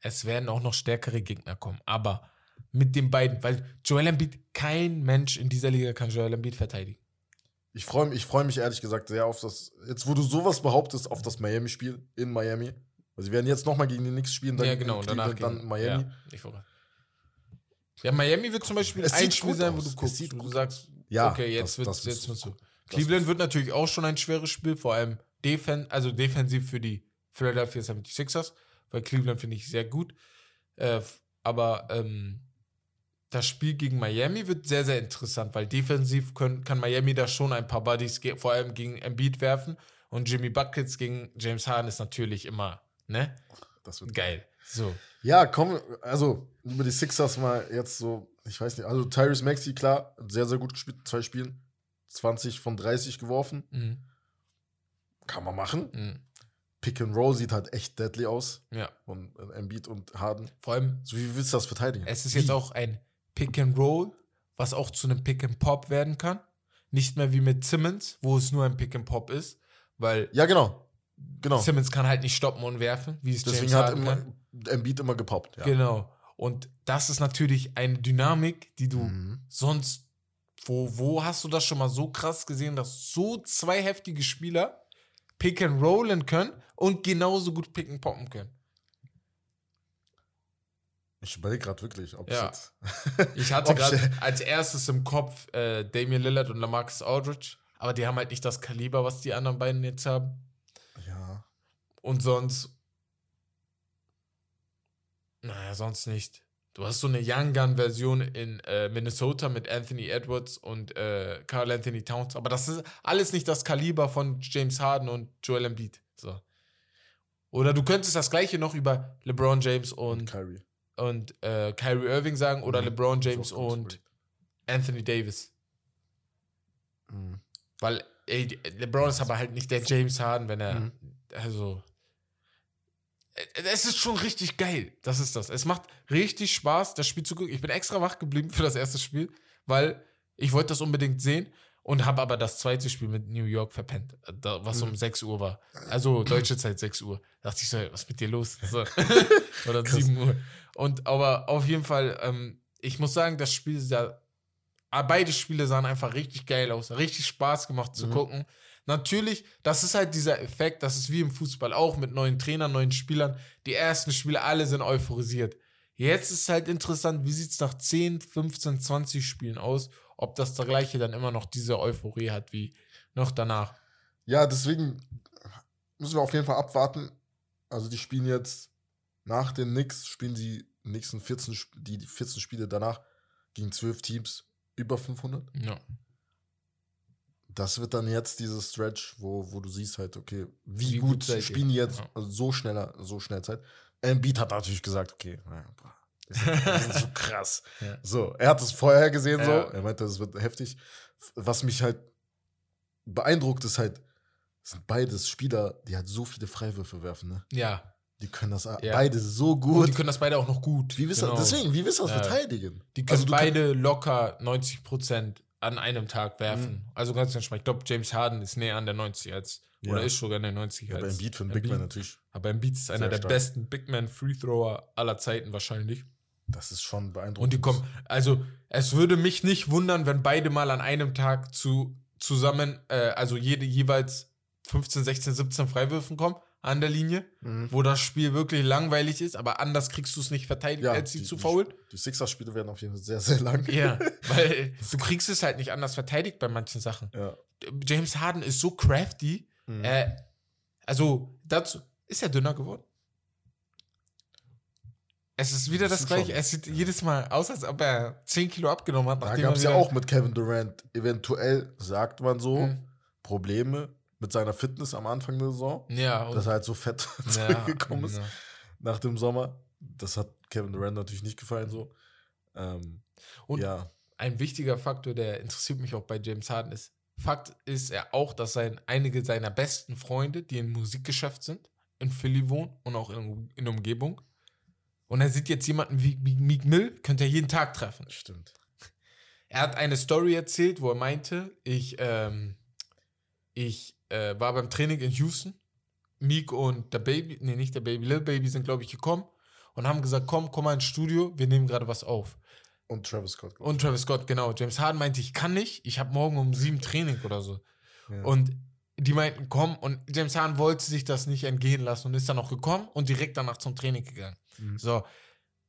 A: es werden auch noch stärkere Gegner kommen. Aber mit den beiden, weil Joel Embiid, kein Mensch in dieser Liga kann Joel Embiid verteidigen.
B: Ich freue mich, ich freu mich ehrlich gesagt sehr auf das, jetzt wo du sowas behauptest, auf das Miami-Spiel in Miami. Also sie werden jetzt nochmal gegen die Knicks spielen, dann
A: ja, genau. Und danach
B: dann
A: gegen-
B: Miami.
A: Ja, ich ja, Miami wird zum Beispiel
B: Es
A: ein Spiel sein, wo du guckst, wo du sagst,
B: Ja,
A: okay, jetzt wird jetzt
B: ist-
A: musst du.
B: das
A: Cleveland wird natürlich auch schon ein schweres Spiel, vor allem defen also defensiv für die Philadelphia 76ers, weil Cleveland finde ich sehr gut. Äh, aber ähm, das Spiel gegen Miami wird sehr, sehr interessant, weil defensiv können, kann Miami da schon ein paar Buddies, vor allem gegen Embiid werfen. Und Jimmy Buckets gegen James Harden ist natürlich immer, ne?
B: Das wird
A: Geil. So.
B: Ja, komm, also über die Sixers mal jetzt so, ich weiß nicht, also Tyrese Maxey, klar, sehr, sehr gut gespielt, zwei Spielen, 20 von 30 geworfen,
A: Mhm.
B: kann man machen.
A: Mhm.
B: Pick and Roll sieht halt echt deadly aus
A: Ja.
B: von äh, Embiid und Harden.
A: Vor allem,
B: So wie willst du das verteidigen?
A: es ist
B: Wie?
A: jetzt auch ein Pick and Roll, was auch zu einem Pick and Pop werden kann. Nicht mehr wie mit Simmons, wo es nur ein Pick and Pop ist, weil
B: Ja, genau. Genau.
A: Simmons kann halt nicht stoppen und werfen, wie es
B: Deswegen
A: James
B: hat immer
A: kann.
B: Embiid immer gepoppt. Ja.
A: Genau. Und das ist natürlich eine Dynamik, die du
B: Mhm.
A: sonst, wo, wo hast du das schon mal so krass gesehen, dass so zwei heftige Spieler Pick and Rollen können und genauso gut Pick and Poppen können?
B: Ich überlege gerade wirklich, ob
A: Ja.
B: es
A: Ich hatte gerade als erstes im Kopf äh, Damian Lillard und Lamarcus Aldridge, aber die haben halt nicht das Kaliber, was die anderen beiden jetzt haben. Und sonst. Naja, sonst nicht. Du hast so eine Young Gun-Version in äh, Minnesota mit Anthony Edwards und äh, Carl Anthony Towns. Aber das ist alles nicht das Kaliber von James Harden und Joel Embiid. So. Oder du könntest das gleiche noch über LeBron James
B: Und
A: und,
B: Kyrie.
A: und äh, Kyrie Irving sagen oder
B: Mhm.
A: LeBron
B: So
A: James
B: kommt's
A: und. Anthony Davis.
B: Mhm.
A: Weil ey, LeBron ist aber halt nicht der James Harden, wenn er.
B: Mhm.
A: Also. Äh, Es ist schon richtig geil. Das ist das. Es macht richtig Spaß, das Spiel zu gucken. Ich bin extra wach geblieben für das erste Spiel, weil ich wollte das unbedingt sehen und habe aber das zweite Spiel mit New York verpennt, da- was um
B: Mhm.
A: 6 Uhr war. Also deutsche Zeit 6 Uhr. Da dachte ich so, was ist mit dir los? So. Oder
B: Krass.
A: 7 Uhr. Und aber auf jeden Fall, ähm, ich muss sagen, das Spiel sah, ah, beide Spiele sahen einfach richtig geil aus. Richtig Spaß gemacht zu
B: Mhm.
A: gucken. Natürlich, das ist halt dieser Effekt, das ist wie im Fußball auch mit neuen Trainern, neuen Spielern. Die ersten Spiele, alle sind euphorisiert. Jetzt ist halt interessant, wie sieht es nach 10, 15, 20 Spielen aus, ob das der gleiche dann immer noch diese Euphorie hat wie noch danach.
B: Ja, deswegen müssen wir auf jeden Fall abwarten. Also die spielen jetzt nach den Knicks, spielen die nächsten 14, Sp- die die 14 Spiele danach gegen 12 Teams über 500.
A: Ja.
B: Das wird dann jetzt dieses Stretch, wo, wo du siehst halt, okay, wie,
A: Wie
B: gut,
A: gut
B: spielen die jetzt
A: Ja.
B: also so schneller, so schnell Zeit. Embiid hat natürlich gesagt, okay, naja, das ist, so krass.
A: Ja.
B: So, er hat es vorher gesehen,
A: Ja.
B: so. Er meinte, das wird heftig. Was mich halt beeindruckt, ist halt, sind beides Spieler, die halt so viele Freiwürfe werfen, ne?
A: Ja.
B: Die können das
A: Ja.
B: beide so
A: Und
B: gut.
A: die können das beide auch noch gut.
B: wie willst
A: Genau.
B: Deswegen, wie willst du das verteidigen?
A: Die können
B: Also du kann-
A: beide locker 90 Prozent an einem Tag werfen.
B: Mhm.
A: Also ganz entspannt. Ich glaube, James Harden ist näher an der 90 als,
B: Ja.
A: oder ist sogar an der 90
B: Aber
A: als.
B: Embiid für einen. Big Man natürlich,
A: Aber Embiid ist einer der
B: stark.
A: besten Big Man Free Thrower aller Zeiten wahrscheinlich.
B: das ist schon beeindruckend.
A: Und die kommen, also es würde mich nicht wundern, wenn beide mal an einem Tag zu zusammen, äh, also jede jeweils 15, 16, 17 Freiwürfen kommen an der Linie,
B: Mhm.
A: wo das Spiel wirklich langweilig ist, aber anders kriegst du es nicht verteidigt, als sie
B: die,
A: zu
B: die,
A: faul.
B: Die Sixers-Spiele werden auf jeden Fall sehr, sehr lang.
A: Ja, weil du kriegst es halt nicht anders verteidigt bei manchen Sachen.
B: Ja.
A: James Harden ist so crafty.
B: Mhm.
A: Äh, also, dazu ist er dünner geworden. Es ist wieder das
B: Bisschen
A: gleiche. Es sieht jedes Mal aus, als ob er 10 Kilo abgenommen hat.
B: Da gab es ja auch mit Kevin Durant, eventuell sagt man so,
A: Mhm.
B: Probleme mit seiner Fitness am Anfang der Saison,
A: Ja, und
B: dass er halt so fett zurückgekommen ist nach dem Sommer. Das hat Kevin Durant natürlich nicht gefallen so. Ähm,
A: Und
B: ja,
A: ein wichtiger Faktor, der interessiert mich auch bei James Harden, ist, Fakt ist er auch, dass sein, einige seiner besten Freunde, die im Musikgeschäft sind, in Philly wohnen und auch in, in der Umgebung. Und er sieht jetzt jemanden wie, wie Meek Mill, könnte er jeden Tag treffen.
B: stimmt.
A: Er hat eine Story erzählt, wo er meinte, ich, ähm, ich äh, war beim Training in Houston. Meek und der Baby, nee, nicht der Baby, Lil Baby sind, glaube ich, gekommen und haben gesagt, komm, komm mal ins Studio, wir nehmen gerade was auf.
B: Und Travis Scott.
A: Und Travis Scott, genau. James Harden meinte, ich kann nicht, ich habe morgen um sieben Training oder so.
B: Ja.
A: Und die meinten, komm, und James Harden wollte sich das nicht entgehen lassen und ist dann auch gekommen und direkt danach zum Training gegangen.
B: Mhm.
A: So,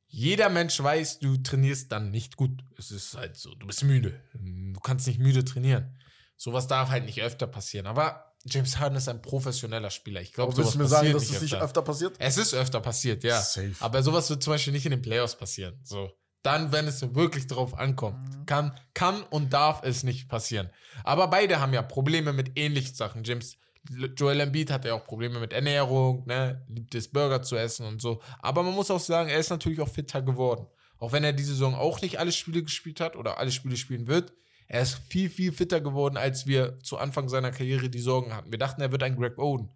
A: jeder Mensch weiß, du trainierst dann nicht gut. Es ist halt so, du bist müde. Du kannst nicht müde trainieren. Sowas darf halt nicht öfter passieren. Aber James Harden ist ein professioneller Spieler. Ich glaube, sowas
B: mir sagen,
A: passiert
B: dass
A: nicht
B: es nicht
A: öfter.
B: öfter passiert?
A: Es ist öfter passiert, ja.
B: Safe.
A: Aber sowas wird zum Beispiel nicht in den Playoffs passieren. So. Dann, wenn es wirklich drauf ankommt.
B: Mhm.
A: Kann, kann und darf es nicht passieren. Aber beide haben ja Probleme mit ähnlichen Sachen. James, Joel Embiid hat ja auch Probleme mit Ernährung, ne? liebt es, Burger zu essen und so. Aber man muss auch sagen, er ist natürlich auch fitter geworden. Auch wenn er diese Saison auch nicht alle Spiele gespielt hat oder alle Spiele spielen wird. Er ist viel, viel fitter geworden, als wir zu Anfang seiner Karriere die Sorgen hatten. Wir dachten, er wird ein Greg Oden.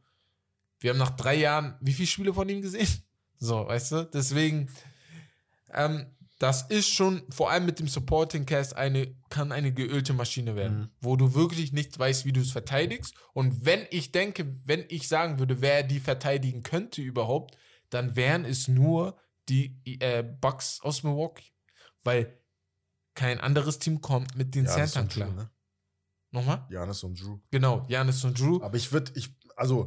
A: Wir haben nach drei Jahren wie viele Spiele von ihm gesehen? So, weißt du? Deswegen, ähm, das ist schon, vor allem mit dem Supporting Cast, eine, kann eine geölte Maschine werden,
B: Mhm.
A: wo du wirklich nicht weißt, wie du es verteidigst. Und wenn ich denke, wenn ich sagen würde, wer die verteidigen könnte überhaupt, dann wären es nur die äh, Bucks aus Milwaukee. Weil kein anderes Team kommt mit den
B: Giannis
A: Centern
B: Drew,
A: klar.
B: ne?
A: Nochmal?
B: Janis und Drew.
A: Genau, Janis und Drew.
B: Aber ich würde, ich, also,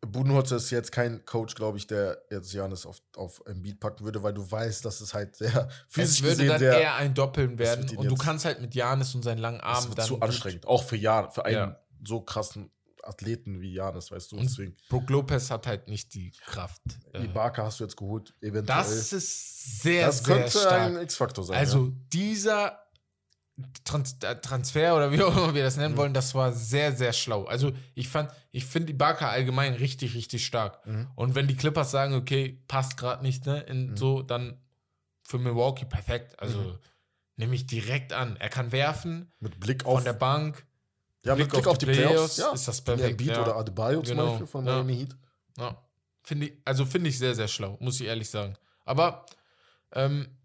B: Budenholzer ist jetzt kein Coach, glaube ich, der jetzt Janis auf, auf Embiid packen würde, weil du weißt, dass es halt sehr physisch
A: Es würde
B: gesehen
A: dann
B: sehr
A: eher ein Doppeln werden. Und du kannst halt mit Janis und seinen langen Armen dann.
B: zu anstrengend. Auch für Jan, für einen
A: Ja.
B: so krassen Athleten wie Janis, weißt du.
A: Und
B: Deswegen,
A: Brook Lopez hat halt nicht die Kraft. Äh,
B: Ibaka hast du jetzt geholt, eventuell.
A: das ist sehr,
B: das
A: sehr
B: könnte
A: stark.
B: ein X-Faktor sein.
A: Also
B: ja.
A: dieser Trans äh, Transfer oder wie auch immer wir das nennen
B: Mhm.
A: wollen, das war sehr, sehr schlau. Also ich fand, ich finde die Barca allgemein richtig, richtig stark.
B: Mhm.
A: Und wenn die Clippers sagen, okay, passt gerade nicht, ne, in
B: Mhm.
A: so, dann für Milwaukee perfekt. Also
B: Mhm.
A: nehme ich direkt an. Er kann werfen
B: Mit Blick
A: von
B: auf,
A: der Bank.
B: Ja, mit Blick auf die Playoffs, ja.
A: ist das
B: Ja,
A: perfekt.
B: Embiid
A: ja.
B: oder Adebayo zum
A: Genau,
B: Beispiel von
A: ja.
B: Miami Heat.
A: Ja. Finde ich, also finde ich sehr, sehr schlau, muss ich ehrlich sagen. Aber ähm,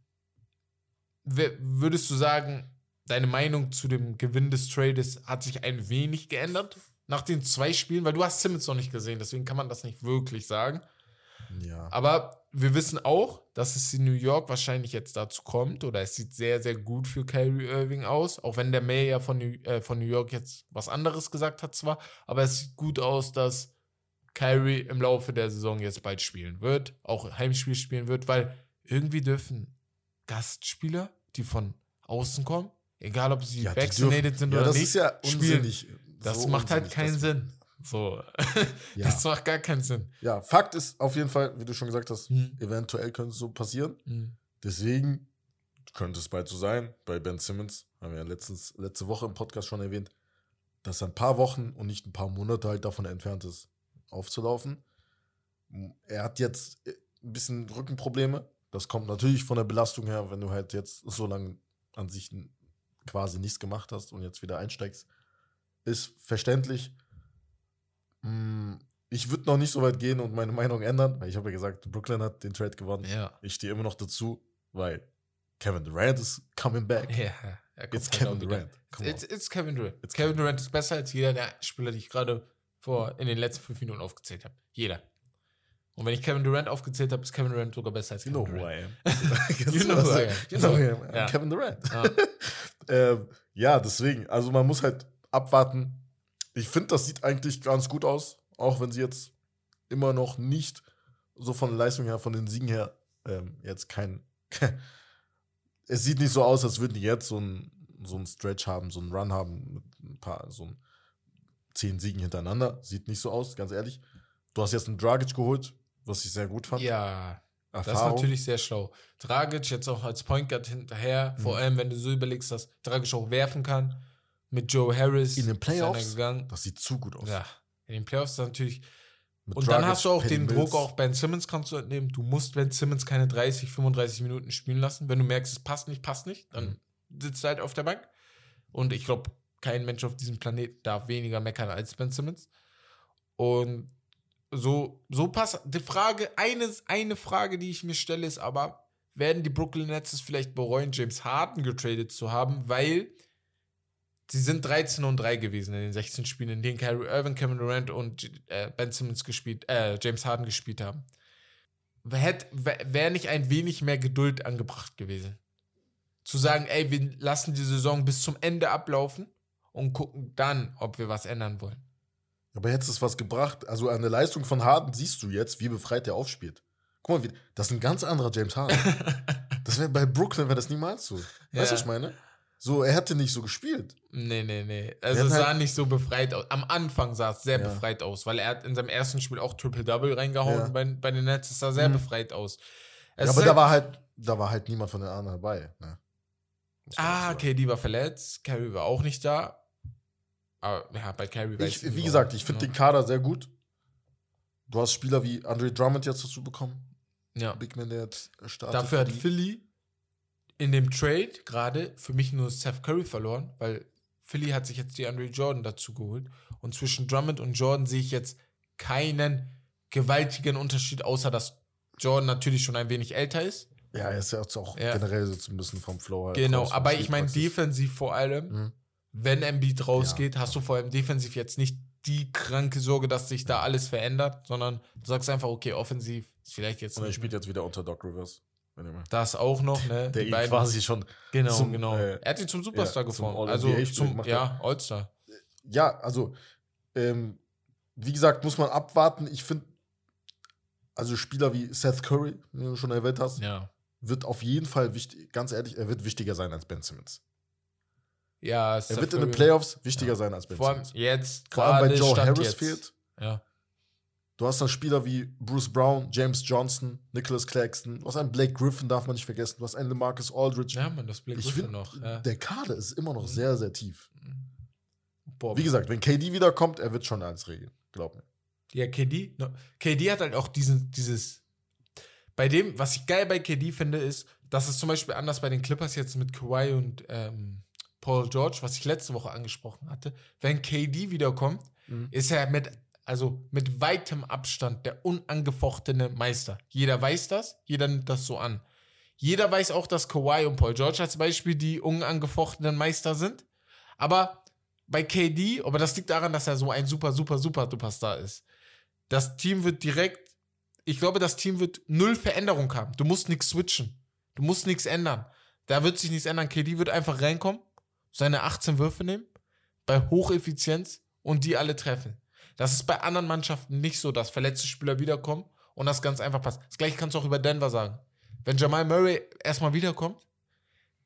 A: würdest du sagen, deine Meinung zu dem Gewinn des Trades hat sich ein wenig geändert nach den zwei Spielen? Weil du hast Simmons noch nicht gesehen, deswegen kann man das nicht wirklich sagen.
B: Ja.
A: Aber wir wissen auch, dass es in New York wahrscheinlich jetzt dazu kommt, oder es sieht sehr, sehr gut für Kyrie Irving aus, auch wenn der Mayor ja von New, äh, von New York jetzt was anderes gesagt hat zwar, aber es sieht gut aus, dass Kyrie im Laufe der Saison jetzt bald spielen wird, auch Heimspiel spielen wird, weil irgendwie dürfen Gastspieler, die von außen kommen, egal ob sie
B: Ja,
A: vaccinated
B: dürfen-
A: sind
B: ja,
A: oder
B: das
A: nicht,
B: ist ja
A: spielen.
B: unsinnig.
A: das
B: So
A: macht halt
B: unsinnig,
A: keinen
B: das-
A: Sinn. So,
B: Ja.
A: das macht gar keinen Sinn.
B: Ja, Fakt ist auf jeden Fall, wie du schon gesagt hast,
A: Hm.
B: eventuell könnte es so passieren.
A: Hm.
B: Deswegen könnte es bald so sein. Bei Ben Simmons haben wir ja letztens, letzte Woche im Podcast schon erwähnt, dass er ein paar Wochen und nicht ein paar Monate halt davon entfernt ist, aufzulaufen. Er hat jetzt äh, ein bisschen Rückenprobleme. Das kommt natürlich von der Belastung her, wenn du halt jetzt so lange an sich quasi nichts gemacht hast und jetzt wieder einsteigst. Ist verständlich. Mm, Ich würde noch nicht so weit gehen und meine Meinung ändern, weil ich habe ja gesagt, Brooklyn hat den Trade gewonnen.
A: Ja.
B: Ich stehe immer noch dazu, weil Kevin Durant ist coming back.
A: Ja, er kommt
B: It's
A: halt
B: Kevin. Durant.
A: It's, it's Kevin Durant.
B: It's
A: Kevin Durant ist besser als jeder der Spieler, die ich gerade vor in den letzten fünf Minuten aufgezählt habe. Jeder. Und wenn ich Kevin Durant aufgezählt habe, ist Kevin Durant sogar besser als
B: You
A: Kevin
B: know who
A: Durant. You know who I am.
B: You know who I am. Kevin Durant.
A: Ja.
B: ähm, ja, deswegen. Also man muss halt abwarten. Ich finde, das sieht eigentlich ganz gut aus, auch wenn sie jetzt immer noch nicht so von der Leistung her, von den Siegen her, ähm, jetzt kein. es sieht nicht so aus, als würden die jetzt so ein so einen Stretch haben, so einen Run haben mit ein paar, so ein zehn Siegen hintereinander. Sieht nicht so aus, ganz ehrlich. Du hast jetzt einen Dragic geholt, was ich sehr gut fand.
A: Ja, das ist
B: Erfahrung.
A: natürlich sehr schlau. Dragic jetzt auch als Point Guard hinterher, vor
B: Mhm.
A: allem wenn du so überlegst, dass Dragic auch werfen kann. Mit Joe Harris
B: In den Playoffs? Das sieht zu gut aus.
A: Ja, In den Playoffs ist natürlich.
B: Mit
A: Und dann
B: Dragic,
A: hast du auch
B: Patty
A: den. Druck auf Ben Simmons kannst du entnehmen. Du musst Ben Simmons keine 30, 35 Minuten spielen lassen. Wenn du merkst, es passt nicht, passt nicht, dann sitzt er halt auf der Bank. Und ich glaube, kein Mensch auf diesem Planeten darf weniger meckern als Ben Simmons. Und so, so passt. Die Frage, eine, eine Frage, die ich mir stelle, ist aber, werden die Brooklyn Nets es vielleicht bereuen, James Harden getradet zu haben, weil sie sind 13 und 3 gewesen in den 16 Spielen, in denen Kyrie Irving, Kevin Durant und äh, Ben Simmons gespielt, äh, James Harden gespielt haben. Wäre nicht ein wenig mehr Geduld angebracht gewesen? Zu sagen, ey, wir lassen die Saison bis zum Ende ablaufen und gucken dann, ob wir was ändern wollen.
B: Aber jetzt ist was gebracht. Also an der Leistung von Harden siehst du jetzt, wie befreit der aufspielt. Guck mal, das ist ein ganz anderer James Harden. das wäre bei Brooklyn wäre das niemals so. Weißt du,
A: Ja.
B: was ich meine? So, er hätte nicht so gespielt.
A: Nee, nee, nee. Also es sah
B: halt-
A: nicht so befreit aus. Am Anfang sah es sehr
B: Ja.
A: befreit aus, weil er hat in seinem ersten Spiel auch Triple-Double reingehauen
B: Ja.
A: bei, bei den Nets. Es sah sehr
B: Mhm.
A: befreit aus.
B: Ja, aber da
A: halt-
B: war halt, da war halt niemand von den anderen dabei. Ne?
A: Ah,
B: sagen.
A: KD war verletzt, Carrie war auch nicht da. Aber ja, bei Carrie weiß
B: Ich, wie gesagt, ich finde
A: ja.
B: den Kader sehr gut. Du hast Spieler wie Andre Drummond jetzt dazu bekommen.
A: Ja.
B: Big Man, der jetzt startet.
A: Dafür
B: für
A: hat
B: die.
A: Philly in dem Trade gerade für mich nur Seth Curry verloren, weil Philly hat sich jetzt die Andre Jordan dazu geholt. Und zwischen Drummond und Jordan sehe ich jetzt keinen gewaltigen Unterschied, außer dass Jordan natürlich schon ein wenig älter ist.
B: Ja, er ist ja auch
A: Ja.
B: generell so ein bisschen vom Flow halt
A: Genau, aber ich meine defensiv vor allem,
B: Mhm.
A: wenn Embiid rausgeht, hast du vor allem defensiv jetzt nicht die kranke Sorge, dass sich da alles verändert, sondern du sagst einfach, okay, offensiv ist vielleicht jetzt
B: Und er spielt jetzt wieder unter Doc Rivers.
A: Das auch noch, ne?
B: Der
A: Die beiden-
B: quasi schon.
A: Genau,
B: zum,
A: genau.
B: äh,
A: er hat ihn zum Superstar
B: ja, zum
A: geformt.
B: All-NBA
A: Also zum, ja, All-Star.
B: Ja, also, ähm, wie gesagt, muss man abwarten. Ich finde, also Spieler wie Seth Curry, den du schon erwähnt hast,
A: Ja.
B: wird auf jeden Fall wichtig, ganz ehrlich, er wird wichtiger sein als Ben Simmons.
A: Ja,
B: Er wird in den
A: Curry-
B: Playoffs wichtiger
A: Ja.
B: sein als Ben
A: Vor allem
B: Simmons.
A: jetzt
B: Vor allem, weil Joe Harris
A: jetzt.
B: fehlt.
A: Ja.
B: Du hast dann Spieler wie Bruce Brown, James Johnson, Nicholas Claxton. Du hast einen Blake Griffin, darf man nicht vergessen. Du hast einen Marcus Aldridge.
A: Ja, man, das Blick
B: ich
A: Griffin
B: finde,
A: noch. Ja.
B: der Kader ist immer noch
A: Mhm.
B: sehr, sehr tief.
A: Boah,
B: Wie gesagt, wenn KD wiederkommt, er wird schon eins regeln. Glaub mir.
A: Ja, KD. No, KD hat halt auch diesen, dieses. Bei dem, was ich geil bei KD finde, ist, dass es zum Beispiel anders bei den Clippers jetzt mit Kawhi und ähm, Paul George, was ich letzte Woche angesprochen hatte, wenn KD wiederkommt,
B: Mhm.
A: ist er mit, also mit weitem Abstand der unangefochtene Meister. Jeder weiß das, jeder nimmt das so an. Jeder weiß auch, dass Kawhi und Paul George als Beispiel die unangefochtenen Meister sind. Aber bei KD, aber das liegt daran, dass er so ein super, super, super Superstar ist. Das Team wird direkt, ich glaube, das Team wird null Veränderung haben. Du musst nichts switchen. Du musst nichts ändern. Da wird sich nichts ändern. KD wird einfach reinkommen, seine 18 Würfe nehmen, bei Hocheffizienz und die alle treffen. Das ist bei anderen Mannschaften nicht so, dass verletzte Spieler wiederkommen und das ganz einfach passt. Das gleiche kannst du auch über Denver sagen. Wenn Jamal Murray erstmal wiederkommt,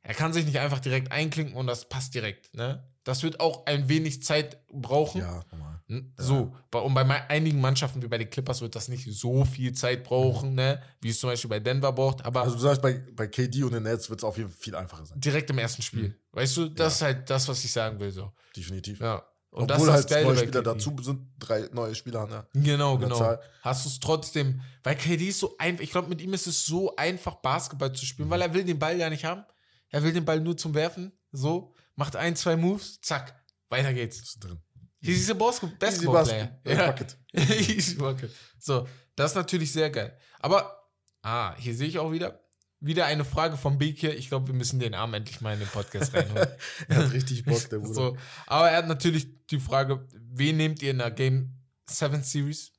A: er kann sich nicht einfach direkt einklinken und das passt direkt. Ne? Das wird auch ein wenig Zeit brauchen.
B: Ja, normal.
A: So, und bei einigen Mannschaften wie bei den Clippers wird das nicht so viel Zeit brauchen, ne? wie es zum Beispiel bei Denver braucht, aber
B: Also du sagst, bei, bei KD und den Nets wird es auf jeden Fall viel einfacher sein.
A: direkt im ersten Spiel. Weißt du, das ist halt das, was ich sagen will. So.
B: Definitiv.
A: Ja. Und
B: Obwohl
A: das
B: halt
A: das
B: neue Spieler dazu sind, drei neue Spieler. Ne?
A: Genau, genau.
B: Zahl.
A: Hast du es trotzdem, weil KD ist so einfach, ich glaube, mit ihm ist es so einfach, Basketball zu spielen, weil er will den Ball ja nicht haben. Er will den Ball nur zum Werfen. So, macht ein, zwei Moves, zack, weiter geht's.
B: Ist drin.
A: He's a Basketball-Player.
B: Basket.
A: Ja.
B: Bucket.
A: Easy Bucket. So, das ist natürlich sehr geil. Aber, ah, hier sehe ich auch wieder, wieder eine Frage von Beek hier. Ich glaube, wir müssen den Arm endlich mal in den Podcast reinholen.
B: Er hat richtig Bock, der Bruder.
A: so, aber er hat natürlich die Frage, wen nehmt ihr in der Game 7 Series?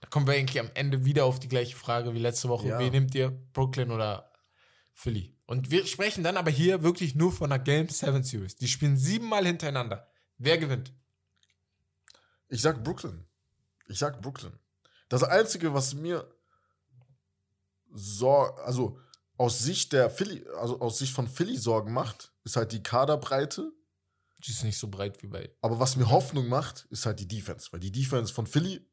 A: Da kommen wir eigentlich am Ende wieder auf die gleiche Frage wie letzte Woche.
B: Ja.
A: Wen nehmt ihr? Brooklyn oder Philly? Und wir sprechen dann aber hier wirklich nur von einer Game 7 Series. Die spielen siebenmal hintereinander. Wer gewinnt?
B: Ich sag Brooklyn. Ich sag Brooklyn. Das Einzige, was mir Sor also aus Sicht der Philly, also aus Sicht von Philly Sorgen macht, ist halt die Kaderbreite.
A: Die ist nicht so breit wie bei.
B: Aber was mir Hoffnung macht, ist halt die Defense. Weil die Defense von Philly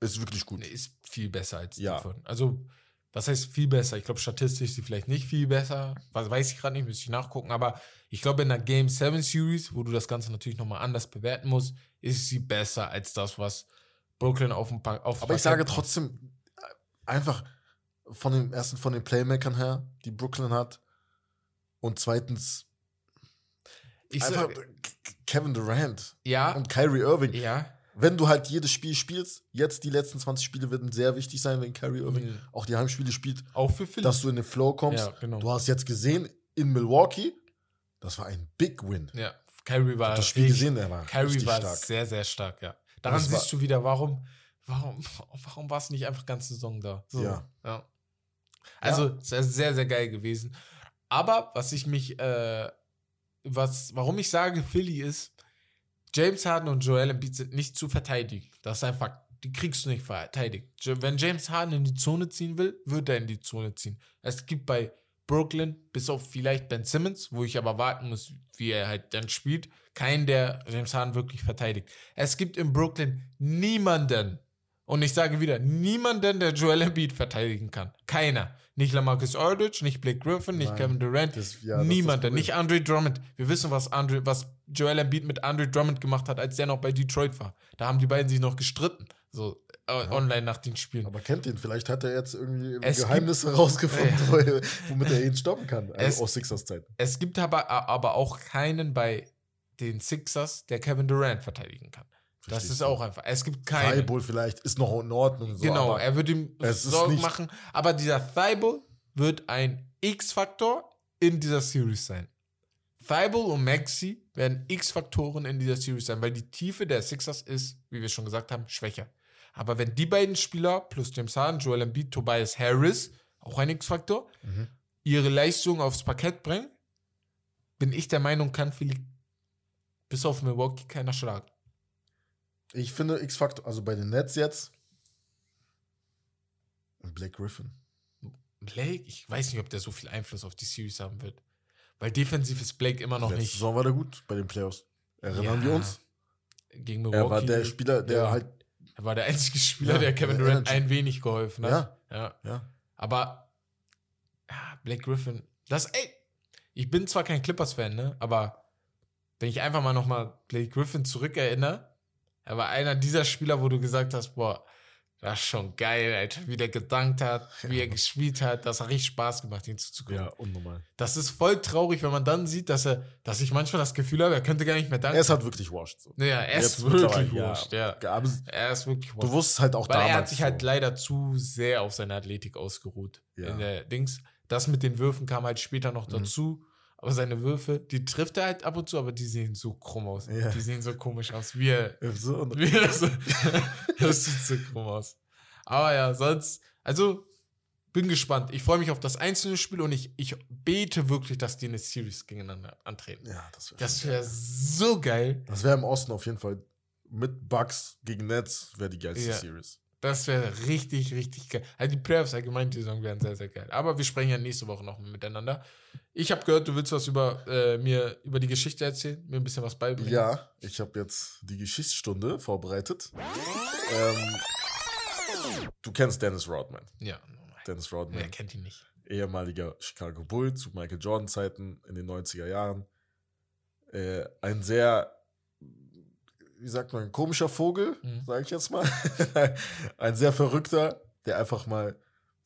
B: ist wirklich gut.
A: Nee, ist viel besser als
B: Ja.
A: die von. Also, was heißt viel besser? Ich glaube, statistisch ist sie vielleicht nicht viel besser. Was weiß ich gerade nicht, müsste ich nachgucken. Aber ich glaube, in der Game 7 Series, wo du das Ganze natürlich nochmal anders bewerten musst, ist sie besser als das, was Brooklyn auf dem pa auf
B: Aber ich sage trotzdem, äh, einfach von den ersten von den Playmakern her, die Brooklyn hat. Und zweitens,
A: ich
B: einfach
A: sag,
B: Kevin Durant
A: ja,
B: und Kyrie Irving.
A: ja,
B: Wenn du halt jedes Spiel spielst, jetzt die letzten 20 Spiele werden sehr wichtig sein, wenn Kyrie Irving
A: Mhm.
B: auch die Heimspiele spielt,
A: auch für Philly.
B: dass du in den Flow kommst.
A: ja, genau.
B: Du hast jetzt gesehen, in Milwaukee, das war ein Big Win.
A: ja, Kyrie war
B: das Spiel
A: richtig-
B: gesehen, er war
A: Kyrie war
B: stark.
A: sehr, sehr stark, ja. Daran siehst du wieder, warum, warum, warum war es nicht einfach ganze Saison da? So,
B: Ja.
A: ja. Also, es ist sehr, sehr geil gewesen. Aber was ich mich, äh, was, warum ich sage, Philly ist, James Harden und Joel Embiid sind nicht zu verteidigen. Das ist einfach, die kriegst du nicht verteidigt. Wenn James Harden in die Zone ziehen will, wird er in die Zone ziehen. Es gibt bei Brooklyn, bis auf vielleicht Ben Simmons, wo ich aber warten muss, wie er halt dann spielt, keinen, der James Harden wirklich verteidigt. Es gibt in Brooklyn niemanden, und ich sage wieder, niemanden, der Joel Embiid verteidigen kann. Keiner. Nicht Lamarcus Aldridge, nicht Blake Griffin, nicht
B: Nein,
A: Kevin Durant.
B: das- ja,
A: niemanden. Nicht Andre Drummond. Wir wissen, was, Andre, was Joel Embiid mit Andre Drummond gemacht hat, als der noch bei Detroit war. Da haben die beiden sich noch gestritten. So äh, online nach den Spielen.
B: Aber kennt ihn, vielleicht hat er jetzt irgendwie
A: Es
B: Geheimnisse rausgefunden,
A: Ja.
B: wo womit er ihn stoppen kann.
A: Es-
B: Also aus Sixers Zeit.
A: Es gibt aber, aber auch keinen bei den Sixers, der Kevin Durant verteidigen kann. Das ist auch einfach. Es gibt keinen.
B: Thibault vielleicht ist noch in Ordnung. So,
A: genau, er wird ihm Sorgen machen. Aber dieser Thibault wird ein X-Faktor in dieser Series sein. Thibault und Maxi werden X-Faktoren in dieser Series sein, weil die Tiefe der Sixers ist, wie wir schon gesagt haben, schwächer. Aber wenn die beiden Spieler plus James Harden, Joel Embiid, Tobias Harris, auch ein X-Faktor,
B: Mhm.
A: ihre Leistung aufs Parkett bringen, bin ich der Meinung, kann Philly bis auf Milwaukee keiner schlagen.
B: Ich finde X-Faktor, also bei den Nets jetzt, Blake Griffin.
A: Blake, ich weiß nicht, ob der so viel Einfluss auf die Series haben wird. Weil defensiv ist Blake immer noch
B: Letzte
A: nicht
B: Saison war der gut bei den Playoffs. Erinnern
A: Ja,
B: wir uns?
A: gegen Milwaukee.
B: Er war der Spieler, der
A: Ja.
B: halt,
A: Er war der einzige Spieler,
B: Ja,
A: der Kevin Durant ein wenig geholfen hat.
B: ja,
A: Ja.
B: ja.
A: Aber ja, Blake Griffin, das, ey, ich bin zwar kein Clippers-Fan, ne? Aber wenn ich einfach mal nochmal Blake Griffin zurückerinnere, er war einer dieser Spieler, wo du gesagt hast, boah, das ist schon geil, Alter, wie der gedankt hat, wie er gespielt hat, das hat richtig Spaß gemacht, ihn zuzugucken.
B: Ja, unnormal.
A: Das ist voll traurig, wenn man dann sieht, dass er, dass ich manchmal das Gefühl habe, er könnte gar nicht mehr danken.
B: Er ist halt wirklich washed. So.
A: ja, er ist wirklich wurscht, ja.
B: Aber
A: Er ist wirklich wurscht.
B: du wusstest halt auch
A: Weil
B: damals.
A: er hat sich halt
B: so.
A: leider zu sehr auf seine Athletik ausgeruht.
B: Ja.
A: In der Dings. Das mit den Würfen kam halt später noch
B: Mhm.
A: dazu. Aber seine Würfe, die trifft er halt ab und zu, aber die sehen so krumm aus.
B: Ja.
A: Die sehen so komisch aus. Wie er,
B: So,
A: wie er so, das sieht so krumm aus. Aber ja, sonst, also bin gespannt. Ich freue mich auf das einzelne Spiel und ich, ich bete wirklich, dass die eine Series gegeneinander antreten.
B: ja, das wäre
A: Das wäre so geil.
B: das wär im Osten auf jeden Fall mit Bucks gegen Nets wäre die geilste
A: Ja.
B: Series.
A: Das wäre richtig, richtig geil. Also die Playoffs allgemein die Saison wären sehr, sehr geil. Aber wir sprechen ja nächste Woche noch miteinander. Ich habe gehört, du willst was über äh, mir über die Geschichte erzählen, mir ein bisschen was beibringen.
B: Ja, ich habe jetzt die Geschichtsstunde vorbereitet. Ähm, du kennst Dennis Rodman.
A: Ja, normal.
B: Dennis Rodman,
A: Wer kennt ihn nicht?
B: ehemaliger Chicago Bull zu Michael Jordan Zeiten in den 90er Jahren. Äh, ein sehr, wie sagt man, komischer Vogel,
A: Mhm.
B: sage ich jetzt mal. ein sehr verrückter, der einfach mal,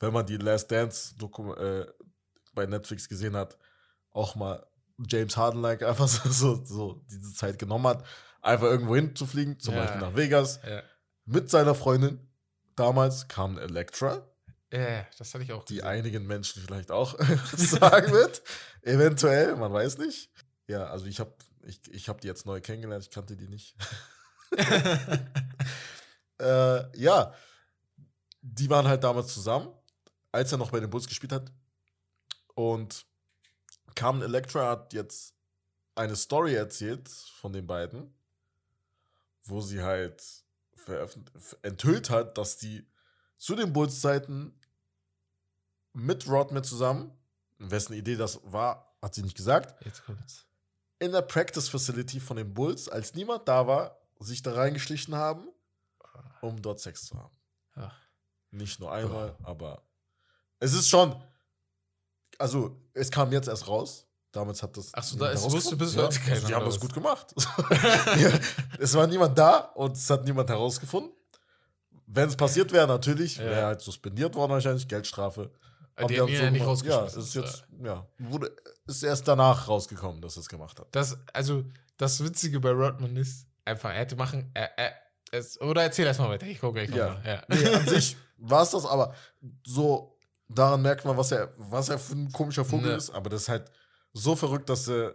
B: wenn man die Last Dance äh, bei Netflix gesehen hat, auch mal James Harden-like einfach so, so, so diese Zeit genommen hat, einfach irgendwo hinzufliegen, zum
A: Ja.
B: Beispiel nach Vegas,
A: Ja.
B: mit seiner Freundin. Damals kam Elektra,
A: Ja, das hatte ich auch.
B: die
A: gesehen.
B: einigen Menschen vielleicht auch sagen wird. Eventuell, man weiß nicht. Ja, also ich habe ich, ich hab die jetzt neu kennengelernt, ich kannte die nicht. äh, ja, die waren halt damals zusammen, als er noch bei den Bulls gespielt hat. Und Carmen Electra hat jetzt eine Story erzählt von den beiden, wo sie halt enthüllt hat, dass die zu den Bulls-Zeiten mit Rodman zusammen, wessen Idee das war, hat sie nicht gesagt,
A: Jetzt kommt's.
B: In der Practice Facility von den Bulls, als niemand da war, sich da reingeschlichen haben, um dort Sex zu haben.
A: Ach.
B: Nicht nur einmal, aber Es ist schon. Also, es kam jetzt erst raus. Damals hat das.
A: Ach so, da- es wusste bis
B: ja,
A: heute keiner,
B: also Die haben das gut gemacht. Ja, es war niemand da und es hat niemand herausgefunden. Wenn es passiert wäre, natürlich,
A: Ja.
B: wäre halt suspendiert worden, wahrscheinlich, Geldstrafe.
A: Die
B: Aber
A: haben ihn ja nicht
B: gemacht. Ja,
A: rausgeschmissen.
B: es ist jetzt, ja, wurde, ist erst danach rausgekommen, dass er es gemacht hat.
A: Das, also, das Witzige bei Rodman ist, einfach, er hätte machen, er, er, es, oder erzähl erst mal weiter, ich gucke gleich
B: Ja.
A: nochmal. Ja.
B: Nee, an sich war es das, aber so, daran merkt man, was er, was er für ein komischer Vogel
A: Ne.
B: ist. Aber das ist halt so verrückt, dass er.